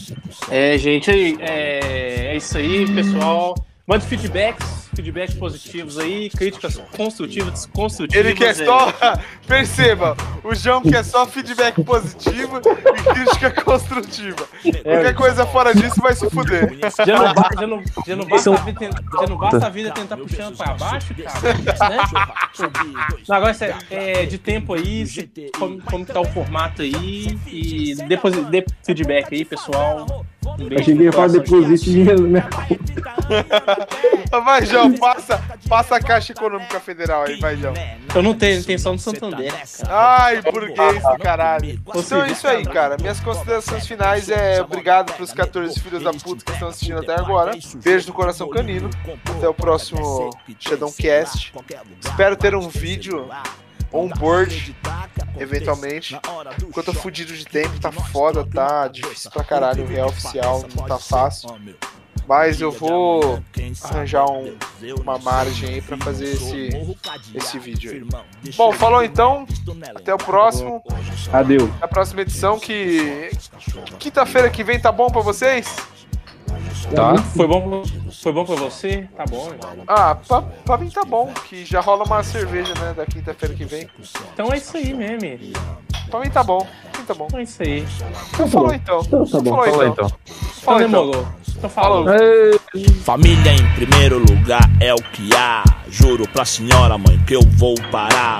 É, gente, é, é isso aí, pessoal. Mande feedbacks, feedbacks positivos aí, críticas construtivas, desconstrutivas. Ele quer aí. só. *laughs* Perceba, o João quer só feedback positivo e crítica construtiva. Qualquer coisa fora disso vai se fuder. Já não, ba- já não- já não basta, a vida, já não basta a vida tentar puxando pra baixo, cara. Né? Não, agora é, de tempo aí, se- como, como que tá o formato aí e depois dê feedback aí, pessoal. Um beijo Achei que ia falar deposite dinheiro na minha conta. Vai, João, passa, passa a Caixa Econômica Federal aí, vai, João. gente. Eu não tenho intenção do Santander. Ai, burguês do caralho. Então é isso aí, cara. Minhas considerações finais é obrigado pros 14 filhos da puta que estão assistindo até agora. Beijo no coração canino. Até o próximo Shadowcast. Espero ter um vídeo ou um board, eventualmente. Porque eu tô fudido de tempo, tá foda, tá difícil pra caralho. O real oficial não tá fácil. Mas eu vou arranjar um- uma margem aí pra fazer esse, esse vídeo aí. Bom, falou então. Até o próximo. Adeus. Na próxima edição que. Quinta-feira que vem tá bom pra vocês? Tá? Foi bom, foi bom pra você? Tá bom, irmão. Ah, pra, pra mim tá bom, que já rola uma cerveja, né, da quinta-feira que vem. Então é isso aí, meme. Pra mim tá bom, pra mim tá bom. Então é isso aí. Então falou então. Então tá bom. Falou então. então. Então Falou então. Então falou. Falou. Família em primeiro lugar é o que há. Juro pra senhora, mãe, que eu vou parar.